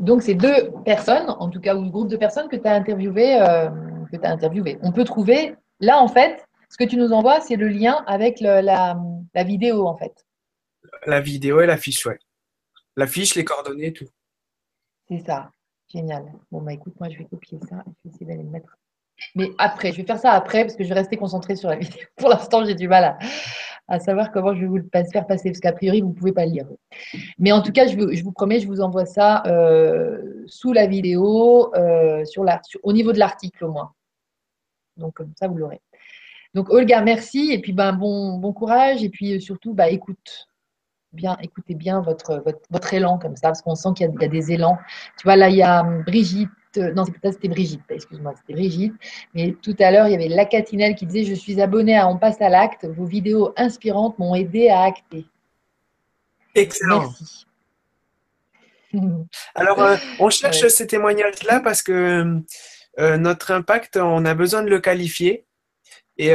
[SPEAKER 1] Donc, c'est deux personnes, en tout cas, ou un groupe de personnes que tu as interviewé, euh, que as interviewé. On peut trouver, là, en fait, ce que tu nous envoies, c'est le lien avec la, la, vidéo, en fait.
[SPEAKER 2] La vidéo et la fiche, ouais. La fiche, les coordonnées, tout.
[SPEAKER 1] C'est ça. Génial. Bon, bah écoute, moi, je vais copier ça je vais essayer d'aller le mettre. Mais après, je vais faire ça après parce que je vais rester concentrée sur la <laughs> vidéo. Pour l'instant, j'ai du mal à, savoir comment je vais vous le faire passer, parce qu'a priori, vous ne pouvez pas le lire. Mais en tout cas, je, vous promets, je vous envoie ça euh, sous la vidéo, euh, au niveau de l'article au moins. Donc, comme ça, vous l'aurez. Donc, Olga, merci. Et puis, ben, bon, bon courage. Et puis, surtout, bah, écoute. Bien, écoutez bien votre, votre, élan comme ça, parce qu'on sent qu'il y, y, a des élans. Tu vois, là, il y a hum, Brigitte euh, non, c'était Brigitte, excuse-moi, c'était Brigitte. Mais tout à l'heure, il y avait la Catinelle qui disait Je suis abonnée à On passe à l'acte. Vos vidéos inspirantes m'ont aidé à acter.
[SPEAKER 2] Excellent. Merci. <laughs> Alors, euh, on cherche ces témoignages-là parce que euh, notre impact, on a besoin de le qualifier. Et,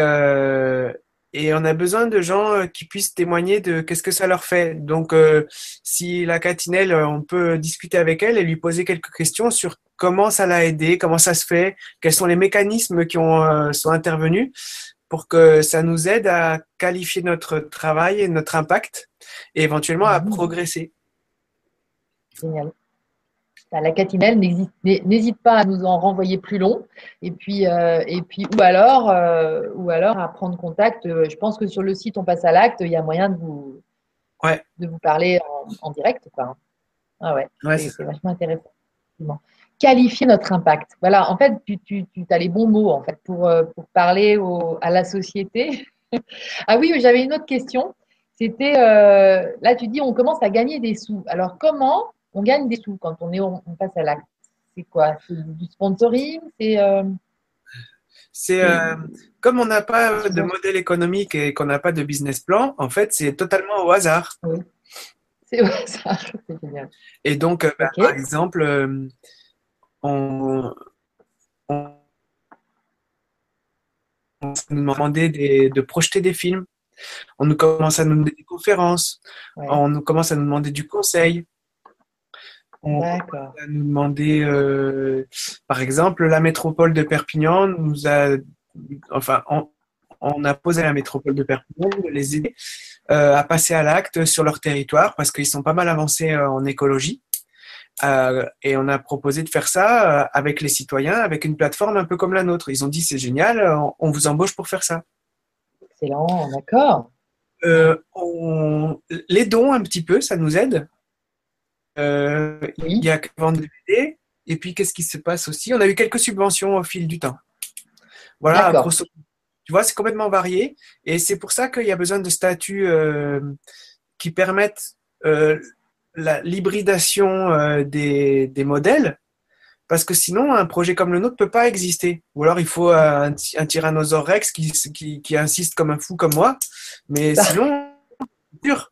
[SPEAKER 2] et on a besoin de gens euh, qui puissent témoigner de qu'est-ce que ça leur fait. Donc, euh, si la Catinelle, euh, on peut discuter avec elle et lui poser quelques questions sur comment ça l'a aidé, comment ça se fait, quels sont les mécanismes qui ont, sont intervenus pour que ça nous aide à qualifier notre travail et notre impact et éventuellement à mmh. progresser.
[SPEAKER 1] Génial la catinelle, n'hésite pas à nous en renvoyer plus long. Et puis, euh, et puis ou, alors, euh, ou alors à prendre contact. Euh, je pense que sur le site On passe à l'acte, il y a moyen de vous, de vous parler en, direct. Quoi. Ah ouais, c'est vachement intéressant. Qualifier notre impact. Voilà, en fait, tu, tu, tu as les bons mots en fait, pour, pour parler à la société. <laughs> ah oui, j'avais une autre question. C'était, là, tu dis, on commence à gagner des sous. Alors, comment on gagne des sous quand on, est, on, passe à l'acte. C'est quoi? C'est du sponsoring C'est. Euh,
[SPEAKER 2] c'est euh, comme on n'a pas de modèle économique et qu'on n'a pas de business plan, en fait, c'est totalement au hasard.
[SPEAKER 1] Oui. C'est au hasard, <laughs> c'est génial.
[SPEAKER 2] Et donc, euh, bah, par exemple, on, on, nous demandait de projeter des films. On nous commence à nous demander des conférences. On nous commence à nous demander du conseil. On va nous demander, euh, par exemple, la métropole de Perpignan nous a, enfin, on, a posé à la métropole de Perpignan de les aider euh, à passer à l'acte sur leur territoire parce qu'ils sont pas mal avancés euh, en écologie. et on a proposé de faire ça avec les citoyens, avec une plateforme un peu comme la nôtre. Ils ont dit c'est génial, on vous embauche pour faire ça.
[SPEAKER 1] Excellent, d'accord.
[SPEAKER 2] les dons un petit peu, ça nous aide. Euh, il y a que vendre des BD. Et puis, qu'est-ce qui se passe aussi? On a eu quelques subventions au fil du temps. Voilà, Tu vois, c'est complètement varié. Et c'est pour ça qu'il y a besoin de statuts euh, qui permettent euh, l'hybridation des, des, modèles. Parce que sinon, un projet comme le nôtre ne peut pas exister. Ou alors, il faut un, un tyrannosaure rex qui, qui, qui, insiste comme un fou comme moi. Mais <laughs> sinon, dur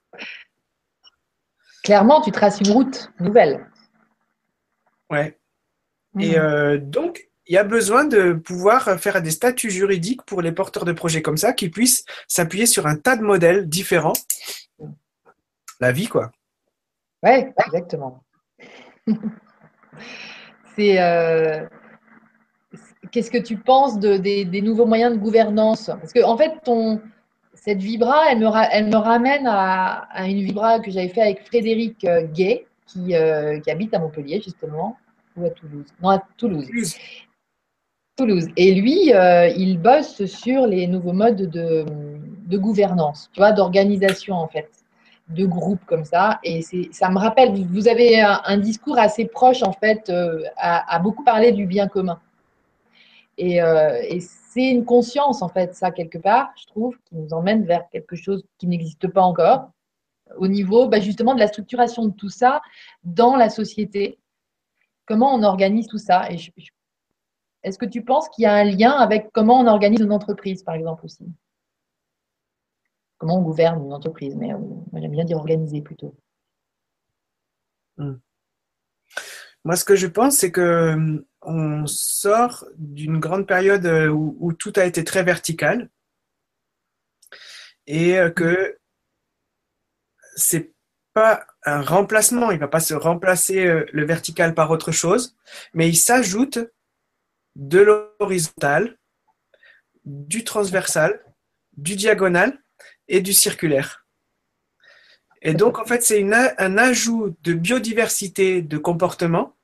[SPEAKER 1] clairement, tu traces une route nouvelle.
[SPEAKER 2] Ouais. Et mm. euh, donc, il y a besoin de pouvoir faire des statuts juridiques pour les porteurs de projets comme ça qui puissent s'appuyer sur un tas de modèles différents. La vie, quoi.
[SPEAKER 1] Ouais, exactement. <laughs> C'est. Euh, qu'est-ce que tu penses de, des, des, nouveaux moyens de gouvernance? Parce que, en fait, ton, cette vibra, elle me, elle me ramène à, une vibra que j'avais fait avec Frédéric euh, Gay, qui, euh, qui, habite à Montpellier, justement, ou à Toulouse. Non, à Toulouse. Toulouse. Et lui, euh, il bosse sur les nouveaux modes de, de gouvernance, tu vois, d'organisation, en fait, de groupes comme ça. Et ça me rappelle, vous avez un, discours assez proche, en fait, à, à, beaucoup parler du bien commun. Et, et c'est une conscience, en fait, ça, quelque part, je trouve, qui nous emmène vers quelque chose qui n'existe pas encore, au niveau bah, justement de la structuration de tout ça dans la société. Comment on organise tout ça Est-ce que tu penses qu'il y a un lien avec comment on organise une entreprise, par exemple, aussi? Comment on gouverne une entreprise Mais euh, j'aime bien dire organiser plutôt.
[SPEAKER 2] Hmm. Moi, ce que je pense, c'est que hum, on sort d'une grande période euh, où, tout a été très vertical. et que c'est pas un remplacement, il va pas se remplacer le vertical par autre chose, mais il s'ajoute de l'horizontal, du transversal, du diagonal et du circulaire. Et donc, en fait, c'est un ajout de biodiversité de comportement.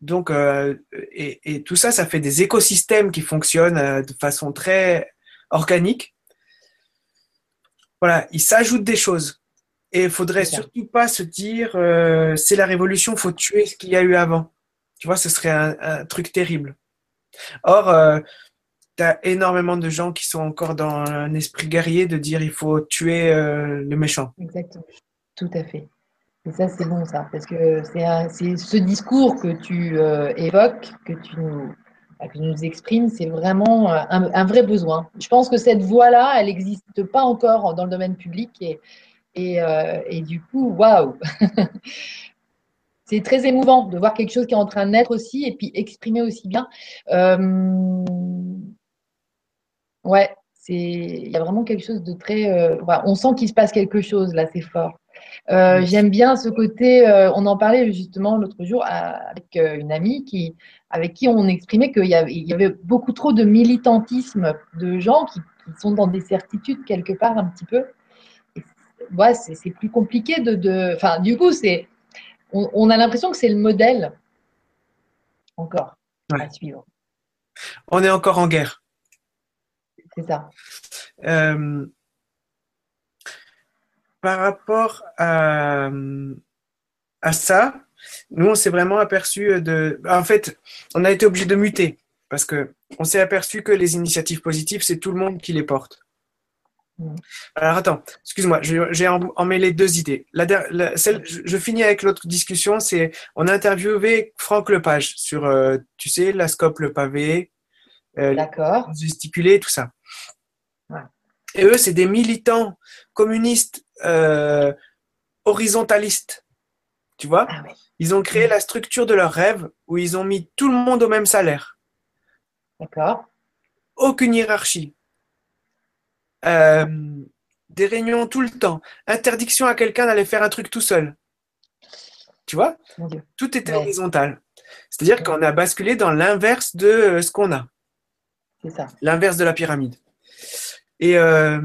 [SPEAKER 2] Donc, euh, et, tout ça, ça fait des écosystèmes qui fonctionnent euh, de façon très organique. Voilà, il s'ajoute des choses. Et il faudrait surtout pas se dire euh, c'est la révolution, faut tuer ce qu'il y a eu avant. Tu vois, ce serait un, truc terrible. Or, tu as énormément de gens qui sont encore dans un esprit guerrier de dire il faut tuer le méchant.
[SPEAKER 1] Exactement, tout à fait. Et ça, c'est bon, ça, parce que c'est ce discours que tu euh, évoques, que tu nous, bah, nous exprimes, c'est vraiment euh, un, vrai besoin. Je pense que cette voie-là, elle n'existe pas encore dans le domaine public et, et, et du coup, waouh <laughs> C'est très émouvant de voir quelque chose qui est en train de naître aussi et puis exprimer aussi bien. Ouais, c'est il y a vraiment quelque chose de très. Euh, on sent qu'il se passe quelque chose là, c'est fort. Euh, j'aime bien ce côté. Euh, on en parlait justement l'autre jour avec une amie qui, avec qui on exprimait qu'il y, avait, y avait beaucoup trop de militantisme de gens qui, sont dans des certitudes quelque part un petit peu. Ouais, c'est plus compliqué de. Enfin, du coup, c'est. On, a l'impression que c'est le modèle encore à suivre.
[SPEAKER 2] On est encore en guerre.
[SPEAKER 1] C'est ça.
[SPEAKER 2] Euh, par rapport à, ça, nous, on s'est vraiment aperçu de. En fait, on a été obligé de muter parce que on s'est aperçu que les initiatives positives, c'est tout le monde qui les porte. Mm. Alors attends, excuse-moi, j'ai emmêlé deux idées. La, celle, je, finis avec l'autre discussion, c'est on a interviewé Franck Lepage sur, euh, tu sais, la scope le pavé,
[SPEAKER 1] euh,
[SPEAKER 2] gesticuler, tout ça. Et eux, c'est des militants communistes euh, horizontalistes. Tu vois? Ah Ils ont créé mm. la structure de leur rêve où ils ont mis tout le monde au même salaire.
[SPEAKER 1] D'accord.
[SPEAKER 2] Aucune hiérarchie. Euh, des réunions tout le temps. Interdiction à quelqu'un d'aller faire un truc tout seul. Tu vois? Tout était horizontal. C'est-à-dire qu'on a basculé dans l'inverse de euh, ce qu'on a.
[SPEAKER 1] C'est ça.
[SPEAKER 2] L'inverse de la pyramide. Et euh,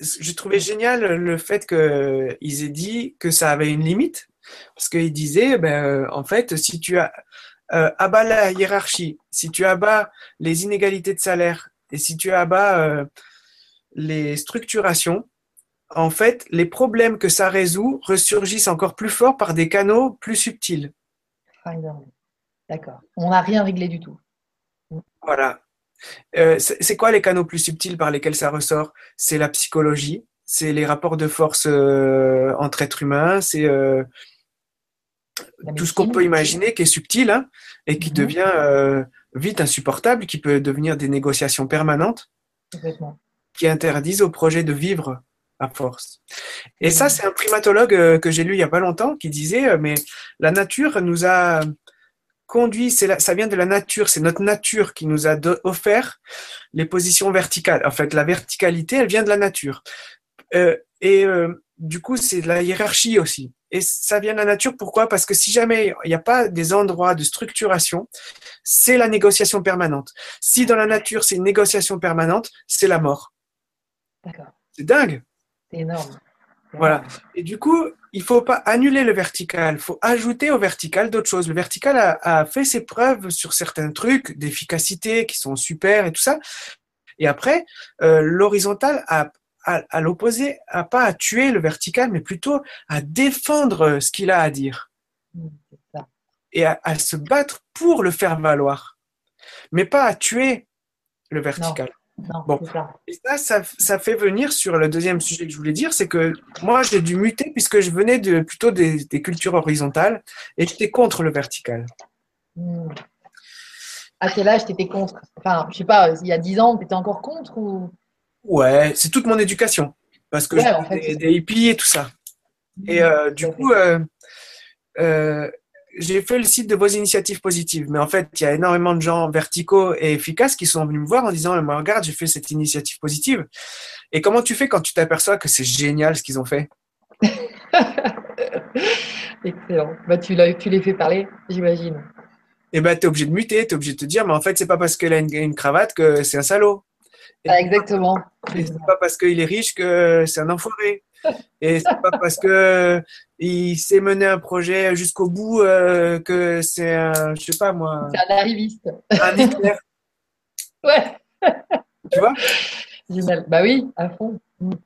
[SPEAKER 2] je trouvais génial le fait qu'ils aient dit que ça avait une limite, parce qu'ils disaient, ben, euh, en fait, si tu as, euh, abats la hiérarchie, si tu abats les inégalités de salaire et si tu abats euh, les structurations, en fait, les problèmes que ça résout ressurgissent encore plus fort par des canaux plus subtils.
[SPEAKER 1] D'accord. On n'a rien réglé du tout.
[SPEAKER 2] Voilà. Euh, c'est quoi les canaux plus subtils par lesquels ça ressort? C'est la psychologie, c'est les rapports de force euh, entre êtres humains, c'est euh, tout ce qu'on peut imaginer qui est subtil hein, et qui mhm. devient vite insupportable, qui peut devenir des négociations permanentes qui interdisent au projet de vivre à force. Et ça, mhm. c'est un primatologue que j'ai lu il y a pas longtemps qui disait, mais la nature nous a conduit, ça vient de la nature, c'est notre nature qui nous a offert les positions verticales. En fait, la verticalité, elle vient de la nature. Euh, et euh, du coup, c'est de la hiérarchie aussi. Et ça vient de la nature. Pourquoi? Parce que si jamais il n'y a pas des endroits de structuration, c'est la négociation permanente. Si dans la nature, c'est une négociation permanente, c'est la mort.
[SPEAKER 1] D'accord.
[SPEAKER 2] C'est dingue.
[SPEAKER 1] C'est énorme.
[SPEAKER 2] Voilà. Et du coup, il faut pas annuler le vertical, il faut ajouter au vertical d'autres choses. Le vertical a, fait ses preuves sur certains trucs d'efficacité qui sont super et tout ça. Et après, euh, l'horizontal a, à, l'opposé, a pas à tuer le vertical, mais plutôt à défendre ce qu'il a à dire. Mmh, et à, se battre pour le faire valoir. Mais pas à tuer le vertical bon. Et ça, ça, fait venir sur le deuxième sujet que je voulais dire, c'est que moi, j'ai dû muter puisque je venais de, plutôt des, cultures horizontales et j'étais contre le vertical.
[SPEAKER 1] Hmm. À quel âge t'étais contre? Enfin, je sais pas, il y a dix ans, tu étais encore contre ou?
[SPEAKER 2] Ouais, c'est toute mon éducation. Parce que j'ai des, hippies et tout ça. Et euh, du coup, euh, euh, j'ai fait le site de vos initiatives positives, mais en fait, il y a énormément de gens verticaux et efficaces qui sont venus me voir en disant, regarde, j'ai fait cette initiative positive. Et comment tu fais quand tu t'aperçois que c'est génial ce qu'ils ont fait? <laughs>
[SPEAKER 1] Excellent. Bah, tu, tu les fais parler, j'imagine.
[SPEAKER 2] Eh ben, tu es obligé de muter, tu es obligé de te dire, mais en fait, c'est pas parce qu'elle a une, cravate que c'est un salaud.
[SPEAKER 1] Ah, exactement.
[SPEAKER 2] Et c'est pas parce qu'il est riche que c'est un enfoiré. Et c'est pas parce que il sait mener un projet jusqu'au bout euh, que c'est un, je sais pas moi.
[SPEAKER 1] C'est un arriviste.
[SPEAKER 2] Un Hitler. <laughs>
[SPEAKER 1] ouais.
[SPEAKER 2] Tu vois?
[SPEAKER 1] Bah oui, à fond.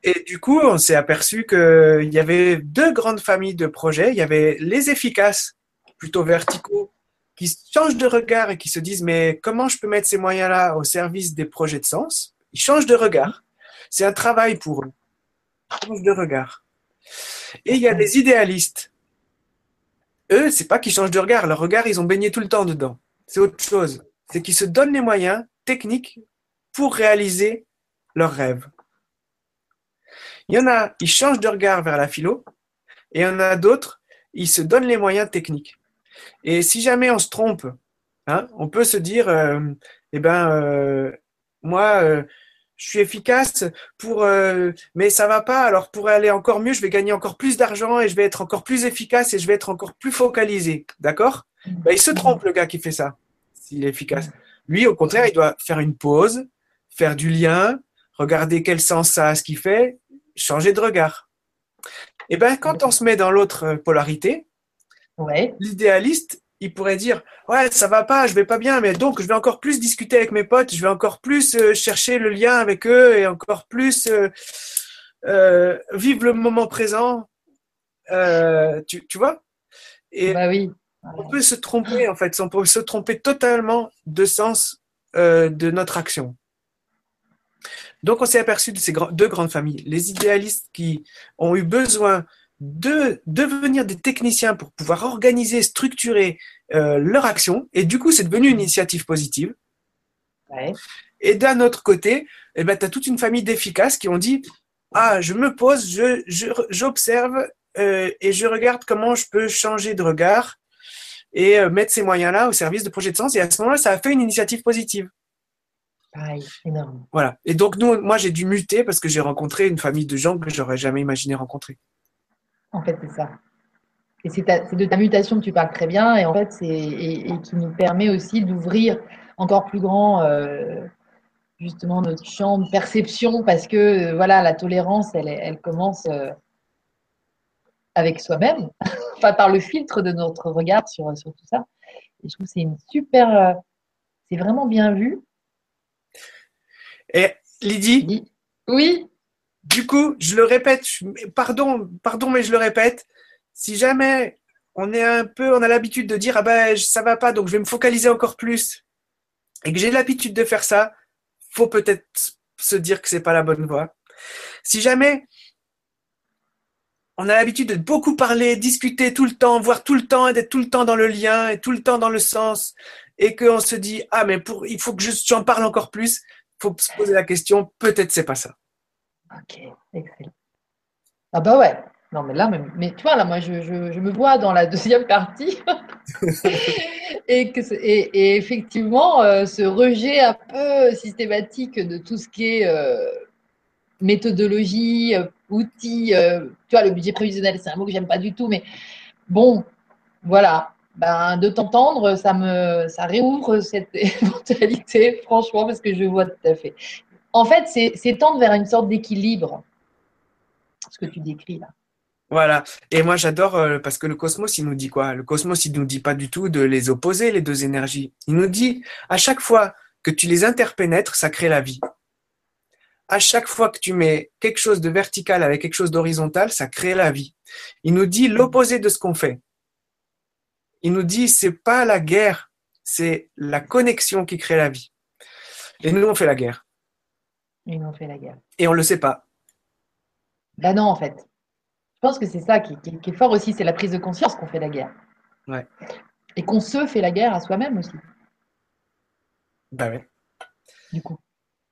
[SPEAKER 2] Et du coup, on s'est aperçu qu'il y avait deux grandes familles de projets. Il y avait les efficaces, plutôt verticaux, qui changent de regard et qui se disent mais comment je peux mettre ces moyens-là au service des projets de sens? Ils changent de regard. C'est un travail pour eux. Ils changent de regard. Et il y a des idéalistes. Eux, c'est pas qu'ils changent de regard. Leur regard, ils ont baigné tout le temps dedans. C'est autre chose. C'est qu'ils se donnent les moyens techniques pour réaliser leurs rêves. Il y en a, ils changent de regard vers la philo, et il y en a d'autres, ils se donnent les moyens techniques. Et si jamais on se trompe, hein, on peut se dire, euh, eh ben, euh, moi, euh, je suis efficace pour, mais ça va pas. Alors pour aller encore mieux, je vais gagner encore plus d'argent et je vais être encore plus efficace et je vais être encore plus focalisé. D'accord? Ben, Il se trompe le gars qui fait ça, s'il est efficace. Lui, au contraire, il doit faire une pause, faire du lien, regarder quel sens ça a ce qu'il fait, changer de regard. Et ben quand on se met dans l'autre polarité, L'idéaliste, il pourrait dire ouais ça va pas, je vais pas bien, mais donc je vais encore plus discuter avec mes potes, je vais encore plus euh, chercher le lien avec eux et encore plus euh, euh, vivre le moment présent. Tu, tu, vois?
[SPEAKER 1] Et bah oui.
[SPEAKER 2] On peut se tromper en fait, on peut se tromper totalement de sens de notre action. Donc on s'est aperçu de ces deux grandes familles, les idéalistes qui ont eu besoin de devenir des techniciens pour pouvoir organiser, structurer euh, leur action. Et du coup, c'est devenu une initiative positive. Et d'un autre côté, eh ben, tu as toute une famille d'efficaces qui ont dit Ah, je me pose, j'observe je, euh, et je regarde comment je peux changer de regard et euh, mettre ces moyens-là au service de projets de sens. Et à ce moment-là, ça a fait une initiative positive.
[SPEAKER 1] Pareil, énorme.
[SPEAKER 2] Voilà. Et donc, nous, moi, j'ai dû muter parce que j'ai rencontré une famille de gens que j'aurais jamais imaginé rencontrer.
[SPEAKER 1] En fait, c'est ça. Et c'est de ta mutation que tu parles très bien, et en fait, c'est et, qui nous permet aussi d'ouvrir encore plus grand euh, justement notre champ de perception, parce que euh, voilà, la tolérance, elle, elle commence euh, avec soi-même, <laughs> enfin par le filtre de notre regard sur, sur tout ça. Et je trouve que c'est une super, c'est vraiment bien vu.
[SPEAKER 2] Et Lydie,
[SPEAKER 1] oui.
[SPEAKER 2] Du coup, je le répète, pardon, pardon, mais je le répète. Si jamais on est un peu, on a l'habitude de dire ah ben ça va pas, donc je vais me focaliser encore plus, et que j'ai l'habitude de faire ça, faut peut-être se dire que c'est pas la bonne voie. Si jamais on a l'habitude de beaucoup parler, discuter tout le temps, voir tout le temps, d'être tout le temps dans le lien et tout le temps dans le sens, et qu'on se dit ah mais pour, il faut que j'en parle encore plus, faut se poser la question, peut-être c'est pas ça.
[SPEAKER 1] Ok, excellent. Ah bah ouais. Non, mais là, mais, tu vois, là, moi, je, je, me vois dans la deuxième partie. <laughs> et, que, et, effectivement, euh, ce rejet un peu systématique de tout ce qui est euh, méthodologie, euh, outils, tu vois, le budget prévisionnel, c'est un mot que j'aime pas du tout, mais bon, voilà. Ben, de t'entendre, ça me ça réouvre cette <laughs> éventualité, franchement, parce que je vois tout à fait. En fait, c'est tendre vers une sorte d'équilibre, ce que tu décris là.
[SPEAKER 2] Voilà. Et moi, j'adore euh, parce que le cosmos, il nous dit quoi? Le cosmos, il nous dit pas du tout de les opposer, les deux énergies. Il nous dit, à chaque fois que tu les interpénètres, ça crée la vie. À chaque fois que tu mets quelque chose de vertical avec quelque chose d'horizontal, ça crée la vie. Il nous dit l'opposé de ce qu'on fait. Il nous dit, c'est pas la guerre, c'est la connexion qui crée la vie. Et nous, on fait la guerre.
[SPEAKER 1] Et on fait la guerre.
[SPEAKER 2] Et on ne le sait pas.
[SPEAKER 1] Ben non, en fait. Je pense que c'est ça qui, est fort aussi, c'est la prise de conscience qu'on fait la guerre.
[SPEAKER 2] Ouais.
[SPEAKER 1] Et qu'on se fait la guerre à soi-même aussi.
[SPEAKER 2] Ben ouais.
[SPEAKER 1] Du coup.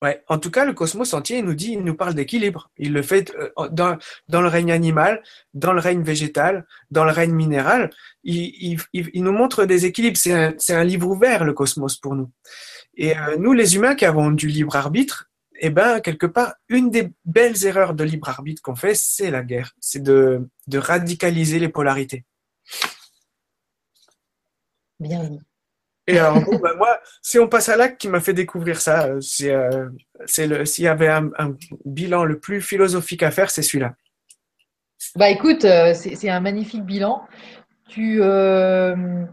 [SPEAKER 2] Ouais. En tout cas, le cosmos entier, il nous dit, il nous parle d'équilibre. Il le fait euh, dans, dans, le règne animal, dans le règne végétal, dans le règne minéral. Il, il, nous montre des équilibres. C'est un, un, livre ouvert, le cosmos, pour nous. Et euh, nous, les humains qui avons du libre arbitre, eh ben, quelque part, une des belles erreurs de libre arbitre qu'on fait, c'est la guerre. C'est de, de radicaliser les polarités.
[SPEAKER 1] Bien dit.
[SPEAKER 2] Et alors, bon, bah, moi, si on passe à l'acte qui m'a fait découvrir ça, euh, c'est, euh, c'est le, s'il y avait un, un bilan le plus philosophique à faire, c'est celui-là.
[SPEAKER 1] Bah écoute, euh, c'est c'est un magnifique bilan. Tu, euh,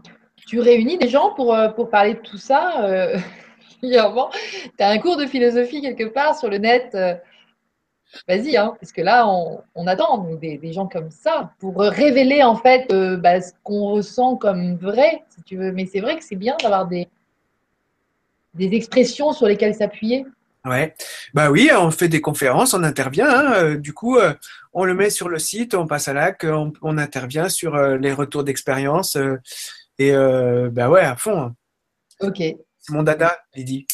[SPEAKER 1] tu réunis des gens pour, pour parler de tout ça Tu as un cours de philosophie quelque part sur le net. euh, Vas-y, hein, parce que là, on, on attend des, des gens comme ça pour révéler en fait euh, bah, ce qu'on ressent comme vrai, si tu veux. Mais c'est vrai que c'est bien d'avoir des, des expressions sur lesquelles s'appuyer.
[SPEAKER 2] Ouais, bah oui, on fait des conférences, on intervient. hein, euh, du coup, on le met sur le site, on passe à l'acte, on, on intervient sur les retours d'expérience. et euh, bah ouais, à fond. hein.
[SPEAKER 1] Ok,
[SPEAKER 2] Mon dada, Lydie.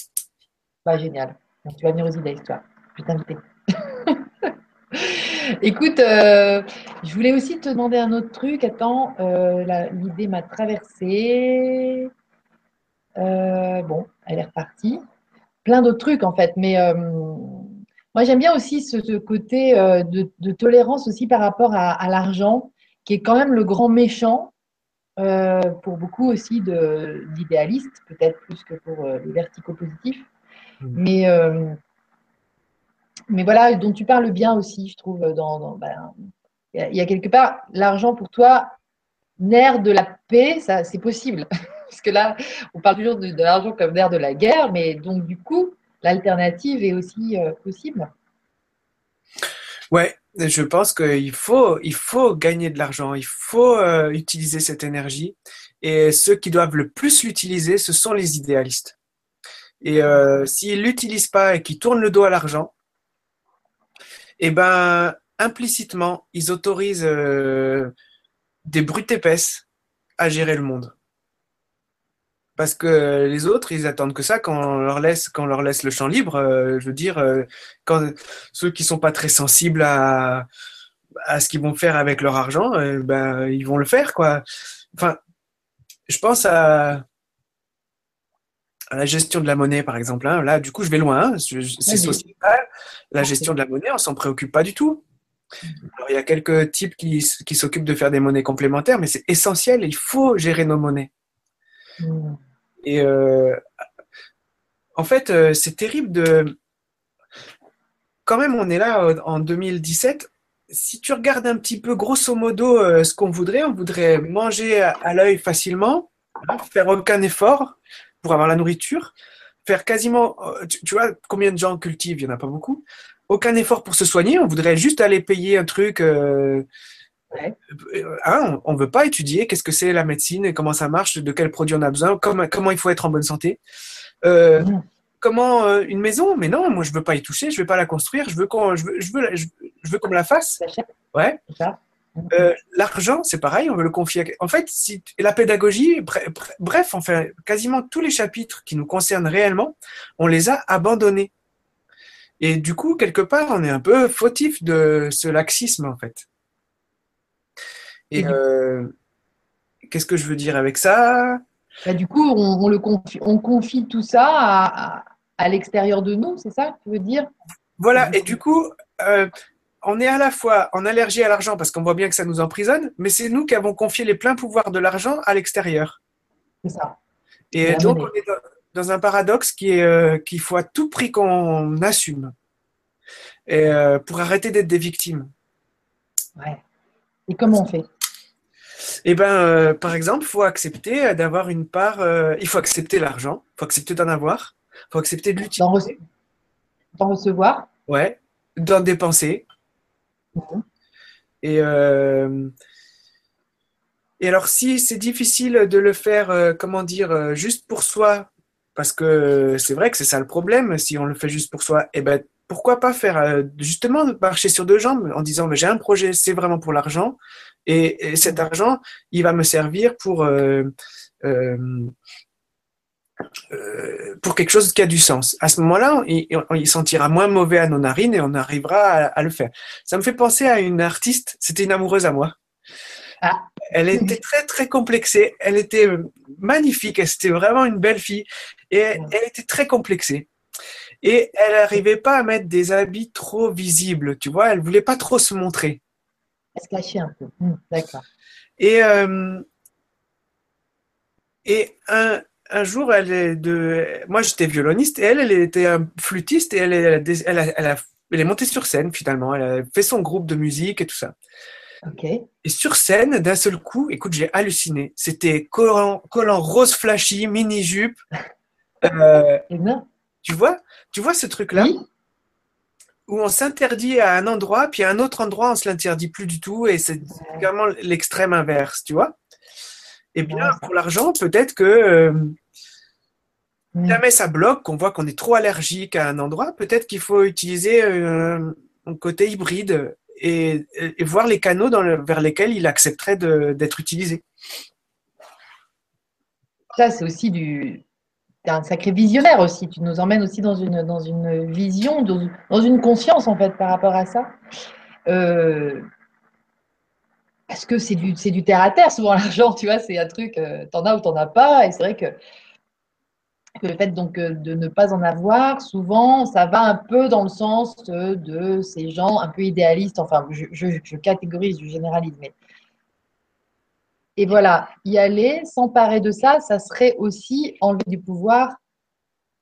[SPEAKER 1] bah, génial. Tu vas venir aux idées, toi. Je vais t'inviter. <laughs> Écoute, euh, je voulais aussi te demander un autre truc. Attends, euh, l'idée m'a traversée. Euh, bon, elle est repartie. Plein d'autres trucs en fait, mais moi j'aime bien aussi ce, côté de, tolérance aussi par rapport à l'argent, qui est quand même le grand méchant euh, pour beaucoup aussi d'idéalistes, peut-être plus que pour euh, les verticaux positifs.
[SPEAKER 2] Mhm.
[SPEAKER 1] Mais, euh, mais voilà, dont tu parles bien aussi, je trouve, dans, dans- ben, il y a- quelque part l'argent pour toi, nerf de la paix, ça c'est possible. <laughs> Parce que là, on parle toujours de, de l'argent comme nerf de la guerre, mais donc du coup, l'alternative est aussi possible.
[SPEAKER 2] Ouais, je pense qu'il faut, il faut gagner de l'argent, il faut euh, utiliser cette énergie. Et ceux qui doivent le plus l'utiliser, ce sont les idéalistes. Et euh, s'ils l'utilisent pas et qu'ils tournent le dos à l'argent, eh ben, implicitement, ils autorisent euh, des brutes épaisses à gérer le monde. Parce que les autres, ils attendent que ça quand on leur laisse, quand on leur laisse le champ libre. euh, je veux dire, euh, quand ceux qui sont pas très sensibles à, à ce qu'ils vont faire avec leur argent, euh, ben, ils vont le faire, quoi. Enfin, je pense à, à la gestion de la monnaie, par exemple. hein. Là, du coup, je vais loin. hein. C'est sociétal. La gestion de la monnaie, on s'en préoccupe pas du tout. Alors, il y a quelques types qui, s'occupent de faire des monnaies complémentaires, mais c'est essentiel. Il faut gérer nos monnaies.
[SPEAKER 1] Hmm.
[SPEAKER 2] Et euh, en fait, euh, c'est terrible de. Quand même, on est là euh, en 2017. Si tu regardes un petit peu grosso modo ce qu'on voudrait, on voudrait manger à, l'œil facilement, hein, faire aucun effort pour avoir la nourriture, faire quasiment. Tu, vois combien de gens cultivent? Il n'y en a pas beaucoup. Aucun effort pour se soigner. On voudrait juste aller payer un truc. Hein, on ne veut pas étudier qu'est-ce que c'est la médecine et comment ça marche, de quels produits on a besoin, comment, comment il faut être en bonne santé. Euh,
[SPEAKER 1] Mm.
[SPEAKER 2] comment euh, une maison? Mais non, moi je veux pas y toucher, je veux pas la construire, je veux qu'on, je veux, je veux, la- je, je veux qu'on me la fasse. Ouais. Euh, L'argent, c'est pareil, on veut le confier. à- En fait, si la pédagogie, bre- bre- bref, quasiment tous les chapitres qui nous concernent réellement, on les a abandonnés. Et du coup, quelque part, on est un peu fautif de ce laxisme, en fait.
[SPEAKER 1] Et
[SPEAKER 2] euh, qu'est-ce que je veux dire avec ça?
[SPEAKER 1] Bah, du coup, on, on le confie, on confie tout ça à, à- à l'extérieur de nous, c'est ça que tu veux dire?
[SPEAKER 2] Voilà, et du coup, euh, on est à la fois en allergie à l'argent parce qu'on voit bien que ça nous emprisonne, mais c'est nous qui avons confié les pleins pouvoirs de l'argent à l'extérieur.
[SPEAKER 1] C'est ça.
[SPEAKER 2] Et donc, on est dans, dans un paradoxe qui est euh, qu'il faut à tout prix qu'on assume et, euh, pour arrêter d'être des victimes.
[SPEAKER 1] Ouais. Et comment on fait?
[SPEAKER 2] Et ben, euh, par exemple, il faut accepter d'avoir une part. euh, il faut accepter l'argent, il faut accepter d'en avoir, il faut accepter de
[SPEAKER 1] D'en
[SPEAKER 2] l'utiliser,
[SPEAKER 1] rece- d'en recevoir
[SPEAKER 2] ouais, d'en dépenser.
[SPEAKER 1] Mhm.
[SPEAKER 2] Et, euh, et alors, si c'est difficile de le faire, euh, comment dire, euh, juste pour soi, parce que c'est vrai que c'est ça le problème, si on le fait juste pour soi, eh ben, pourquoi pas faire euh, justement marcher sur deux jambes en disant, j'ai un projet, c'est vraiment pour l'argent, et, et cet argent, il va me servir pour, euh, euh, euh, pour quelque chose qui a du sens. À ce moment-là, il, il sentira moins mauvais à nos narines et on arrivera à, à le faire. Ça me fait penser à une artiste, c'était une amoureuse à moi.
[SPEAKER 1] Ah.
[SPEAKER 2] Elle était très très complexée, elle était magnifique, c'était vraiment une belle fille et elle, elle était très complexée. Et elle n'arrivait pas à mettre des habits trop visibles, tu vois. Elle voulait pas trop se montrer.
[SPEAKER 1] Elle se cachait un peu. Hmm, d'accord.
[SPEAKER 2] Et, euh, et un, un jour, elle est de, moi j'étais violoniste et elle, elle était un flûtiste et elle, elle, elle, a, elle, a, elle est montée sur scène finalement. Elle a fait son groupe de musique et tout ça. Et sur scène, d'un seul coup, écoute, j'ai halluciné. C'était collant, collant rose flashy, mini jupe. <laughs> Euh, tu vois, tu vois ce truc-là où on s'interdit à un endroit, puis à un autre endroit, on se l'interdit plus du tout, et c'est vraiment l'extrême inverse, tu vois. Eh bien, pour l'argent, peut-être que euh, jamais ça bloque, qu'on voit qu'on est trop allergique à un endroit, peut-être qu'il faut utiliser euh, un côté hybride et, voir les canaux vers lesquels il accepterait d'être utilisé.
[SPEAKER 1] Ça, c'est aussi du, un sacré visionnaire aussi. Tu nous emmènes aussi dans une, dans une vision, dans, une conscience en fait par rapport à ça. Euh, parce que c'est du, du terre à terre, souvent <laughs> l'argent, tu vois, c'est un truc, euh, t'en as ou t'en as pas. Et c'est vrai que, le fait donc euh, de ne pas en avoir, souvent, ça va un peu dans le sens de, ces gens un peu idéalistes. Enfin, je, je, catégorise, je généralise, mais. Et voilà, y aller, s'emparer de ça, ça serait aussi enlever du pouvoir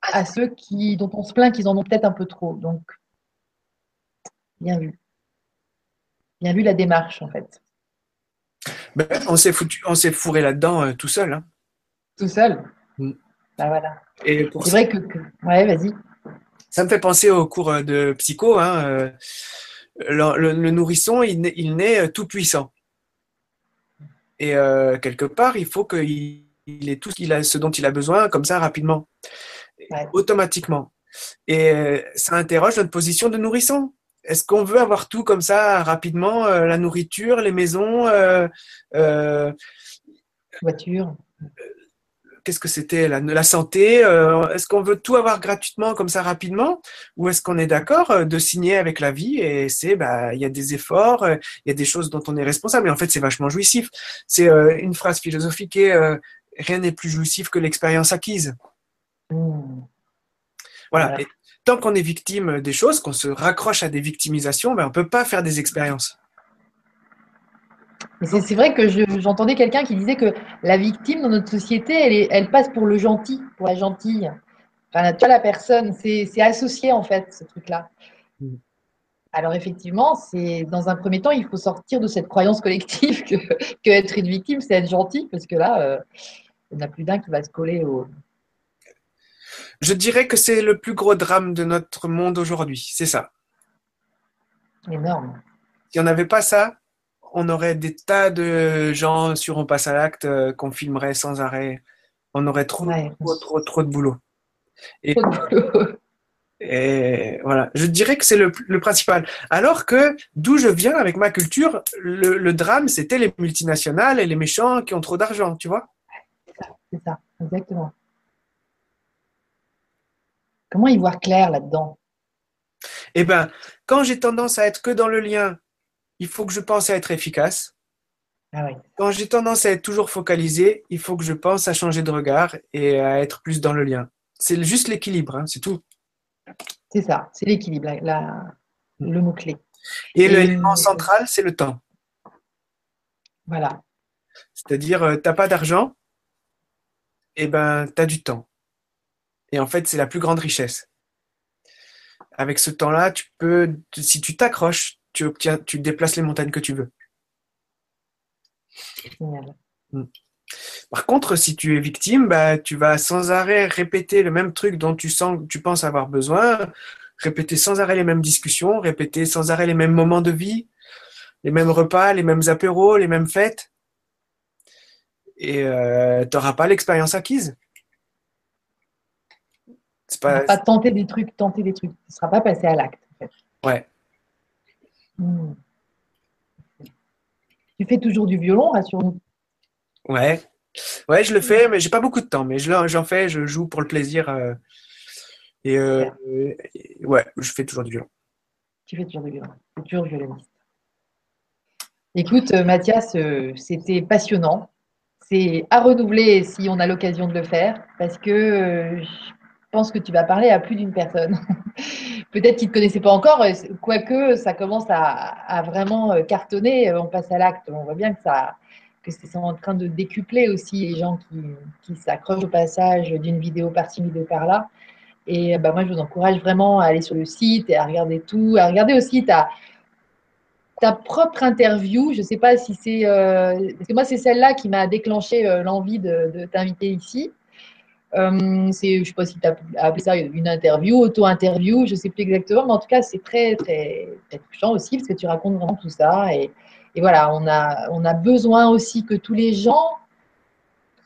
[SPEAKER 1] à ceux qui, dont on se plaint qu'ils en ont peut-être un peu trop. Donc, bien vu. Bien vu la démarche, en fait.
[SPEAKER 2] Ben, on s'est foutu, on s'est fourré là-dedans euh, tout seul. Hein.
[SPEAKER 1] Tout seul? Mm. Ben, voilà. Et c'est vrai que, ouais, vas-y.
[SPEAKER 2] Ça me fait penser au cours euh, de psycho. Hein, euh, le, nourrisson, il, il naît tout puissant. Et quelque part, il faut qu'il il ait tout ce, a, ce dont il a besoin comme ça rapidement, automatiquement. Et ça interroge notre position de nourrisson. Est-ce qu'on veut avoir tout comme ça rapidement, euh, la nourriture, les maisons, euh, euh,
[SPEAKER 1] voiture
[SPEAKER 2] Qu'est-ce que c'était la, la, santé Est-ce qu'on veut tout avoir gratuitement comme ça rapidement, ou est-ce qu'on est d'accord de signer avec la vie et c'est bah il y a des efforts, il y a des choses dont on est responsable. Et en fait, c'est vachement jouissif. C'est une phrase philosophique et rien n'est plus jouissif que l'expérience acquise. Mmh. Voilà tant qu'on est victime des choses, qu'on se raccroche à des victimisations, ben, on ne peut pas faire des expériences.
[SPEAKER 1] C'est vrai que j'entendais quelqu'un qui disait que la victime dans notre société, elle, elle passe pour le gentil, pour la gentille. Enfin, tu la personne, c'est associé en fait, ce truc-là. Mm. Alors effectivement, c'est dans un premier temps, il faut sortir de cette croyance collective que, être une victime, c'est être gentil, parce que là, euh, il n'y en a plus d'un qui va se coller au,
[SPEAKER 2] je dirais que c'est le plus gros drame de notre monde aujourd'hui, c'est ça.
[SPEAKER 1] Énorme.
[SPEAKER 2] Si on n'avait pas ça, on aurait des tas de gens sur On passe à l'acte euh, qu'on filmerait sans arrêt. On aurait trop, trop, trop, de boulot. Et, <laughs> et voilà, je dirais que c'est le, principal. Alors que d'où je viens avec ma culture, le, drame, c'était les multinationales et les méchants qui ont trop d'argent, tu vois.
[SPEAKER 1] C'est ça, exactement. Comment y voir clair là-dedans?
[SPEAKER 2] Eh bien, quand j'ai tendance à être que dans le lien, il faut que je pense à être efficace. Ah quand j'ai tendance à être toujours focalisé, il faut que je pense à changer de regard et à être plus dans le lien. C'est juste l'équilibre, hein, c'est tout.
[SPEAKER 1] C'est ça, c'est l'équilibre, le mot-clé.
[SPEAKER 2] Et, l'élément central, c'est le temps.
[SPEAKER 1] Voilà.
[SPEAKER 2] C'est-à-dire, euh, tu n'as pas d'argent, eh ben, tu as du temps. Et en fait, c'est la plus grande richesse. Avec ce temps-là, tu peux, si tu t'accroches, tu obtiens, tu déplaces les montagnes que tu veux. Hmm. Par contre, si tu es victime, bah, tu vas sans arrêt répéter le même truc dont tu sens, tu penses avoir besoin, répéter sans arrêt les mêmes discussions, répéter sans arrêt les mêmes moments de vie, les mêmes repas, les mêmes apéros, les mêmes fêtes. Et euh, tu n'auras pas l'expérience acquise.
[SPEAKER 1] Pas... pas tenter des trucs, tenter des trucs. Tu ne seras pas passé à l'acte.
[SPEAKER 2] Ouais.
[SPEAKER 1] Hmm. Tu fais toujours du violon, rassure-nous.
[SPEAKER 2] Ouais. Ouais, je le fais, mais j'ai pas beaucoup de temps. Mais j'en fais, je joue pour le plaisir. Euh, euh, et, ouais, je fais toujours du violon.
[SPEAKER 1] Tu fais toujours du violon. Tu es toujours violoniste. Écoute, euh, Mathias, c'était passionnant. C'est à renouveler si on a l'occasion de le faire, parce que pense que tu vas parler à plus d'une personne. <laughs> Peut-être qu'ils ne te connaissaient pas encore, quoique ça commence à, vraiment euh, cartonner. On passe à l'acte. On voit bien que ça que c'est en train de décupler aussi les gens qui, s'accrochent au passage d'une vidéo par-ci, vidéo par-là. Et bah, moi, je vous encourage vraiment à aller sur le site et à regarder tout, à regarder aussi ta, ta propre interview. Je ne sais pas si c'est. Euh, parce que moi, c'est celle-là qui m'a déclenché euh, l'envie de, t'inviter ici. Euh, je ne sais pas si tu as appelé ça une interview, auto-interview, je ne sais plus exactement, mais en tout cas, c'est très, très, très touchant aussi parce que tu racontes vraiment tout ça. Et, et, voilà, on a, on a besoin aussi que tous les gens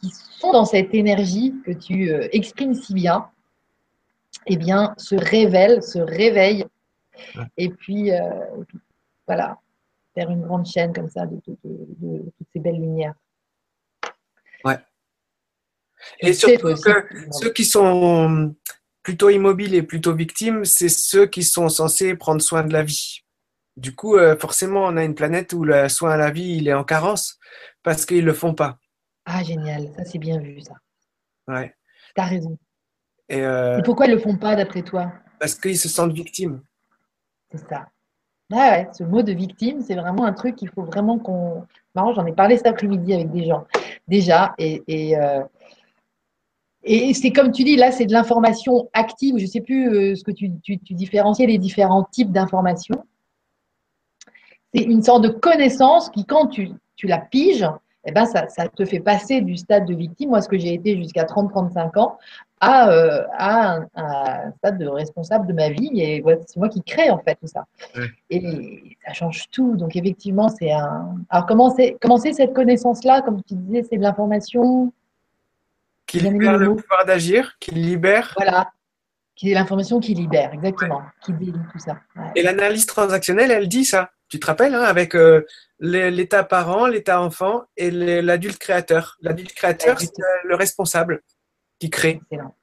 [SPEAKER 1] qui sont dans cette énergie que tu exprimes si bien, eh bien, se révèlent, se réveillent. Et puis, voilà, faire une grande chaîne comme ça de, toutes ces belles lumières.
[SPEAKER 2] Ouais. Et, surtout que ceux qui sont plutôt immobiles et plutôt victimes, c'est ceux qui sont censés prendre soin de la vie. Du coup, euh, forcément, on a une planète où le soin à la vie, il est en carence parce qu'ils ne le font pas.
[SPEAKER 1] Ah, génial. Ça, c'est bien vu, ça.
[SPEAKER 2] Ouais.
[SPEAKER 1] Tu as raison.
[SPEAKER 2] Et, euh,
[SPEAKER 1] et pourquoi ils ne le font pas, d'après toi?
[SPEAKER 2] Parce qu'ils se sentent victimes.
[SPEAKER 1] C'est ça. Ah ouais, ce mot de victime, c'est vraiment un truc qu'il faut vraiment qu'on. Marrant, j'en ai parlé cet après-midi avec des gens déjà. Et, et, euh, et c'est comme tu dis, là, c'est de l'information active. Je ne sais plus euh, ce que tu, tu, tu différenciais les différents types d'informations. C'est une sorte de connaissance qui, quand tu, tu la piges, eh ben, ça, ça, te fait passer du stade de victime, moi ce que j'ai été jusqu'à 30-35 ans, à, euh, à un, stade de responsable de ma vie. Et c'est moi qui crée en fait tout ça. Et ça change tout. Donc effectivement, c'est un. Alors comment c'est cette connaissance-là, comme tu disais, c'est de l'information
[SPEAKER 2] qui libère le pouvoir d'agir, qui libère.
[SPEAKER 1] Voilà. Qui est l'information qui libère, exactement, qui délie tout ça.
[SPEAKER 2] Et l'analyse transactionnelle, elle dit ça. Tu te rappelles, hein, avec euh, l'état parent, l'état enfant et l'adulte créateur. L'adulte créateur, c'est le responsable qui crée.
[SPEAKER 1] Excellent.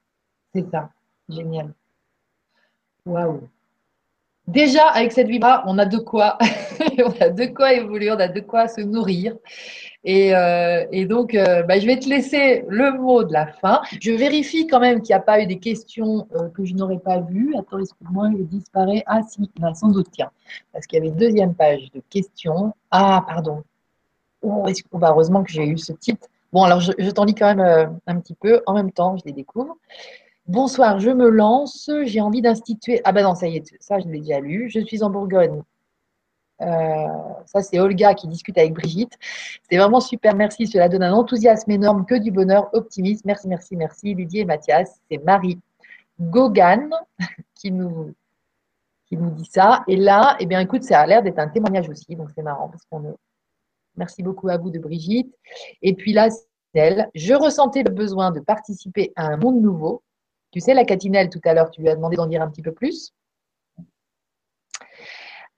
[SPEAKER 1] C'est ça. Génial. Waouh. Déjà, avec cette vibra, on a de quoi, <laughs> on a de quoi évoluer, on a de quoi se nourrir. Et, euh, donc, euh, bah, je vais te laisser le mot de la fin. Je vérifie quand même qu'il n'y a pas eu des questions euh, que je n'aurais pas vues. Attends, excuse-moi, il disparaît? Ah si, sans doute, tiens. Parce qu'il y avait une deuxième page de questions. Ah, pardon. Oh, bah, heureusement que j'ai eu ce titre. Bon, alors je, je t'en lis quand même un petit peu. En même temps, je les découvre. Bonsoir, je me lance. J'ai envie d'instituer. Ah ben non, ça y est, ça je l'ai déjà lu. Je suis en Bourgogne. Euh, ça, c'est Olga qui discute avec Brigitte. C'est vraiment super. Merci. Cela donne un enthousiasme énorme, que du bonheur, optimisme. Merci, merci, merci. Ludier et Mathias. C'est Marie Gogan <laughs> qui nous, qui nous dit ça. Et là, eh bien, écoute, ça a l'air d'être un témoignage aussi. Donc, c'est marrant parce qu'on Merci beaucoup à vous de Brigitte. Et puis là, c'est elle. Je ressentais le besoin de participer à un monde nouveau tu sais, la catinelle, tout à l'heure, tu lui as demandé d'en dire un petit peu plus.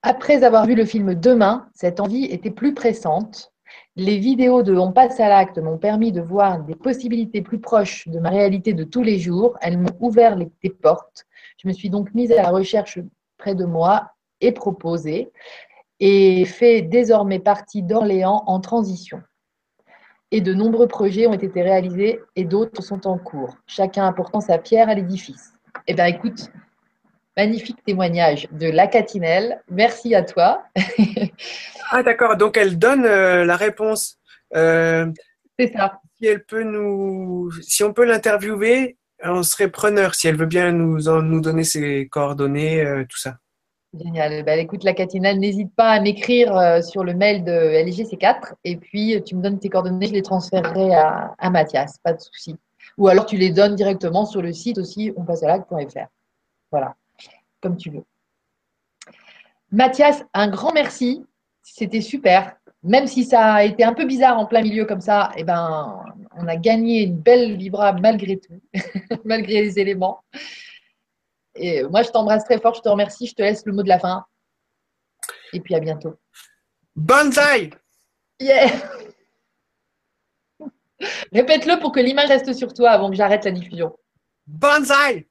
[SPEAKER 1] Après avoir vu le film Demain, cette envie était plus pressante. Les vidéos de On passe à l'acte m'ont permis de voir des possibilités plus proches de ma réalité de tous les jours. Elles m'ont ouvert les, portes. Je me suis donc mise à la recherche près de moi et proposé et fait désormais partie d'Orléans en transition et de nombreux projets ont été réalisés et d'autres sont en cours, chacun apportant sa pierre à l'édifice. Eh bien, écoute, magnifique témoignage de la Catinelle. Merci à toi. <laughs>
[SPEAKER 2] ah, d'accord. Donc, elle donne euh, la réponse.
[SPEAKER 1] Euh, C'est ça.
[SPEAKER 2] Si elle peut nous, si on peut l'interviewer, on serait preneur. Si elle veut bien nous, nous donner ses coordonnées, euh, tout ça.
[SPEAKER 1] Génial. Bah, écoute, la Catinale, n'hésite pas à m'écrire euh, sur le mail de LGC4 et puis tu me donnes tes coordonnées, je les transférerai à, Mathias, pas de souci. Ou alors tu les donnes directement sur le site aussi, onpassealac.fr. Voilà, comme tu veux. Mathias, un grand merci. C'était super. Même si ça a été un peu bizarre en plein milieu comme ça, eh ben, on a gagné une belle vibra malgré tout, <laughs> malgré les éléments. Et moi, je t'embrasse très fort, je te remercie, je te laisse le mot de la fin. Et puis à bientôt.
[SPEAKER 2] Banzai
[SPEAKER 1] Yeah Répète-le pour que l'image reste sur toi avant que j'arrête la diffusion.
[SPEAKER 2] Banzai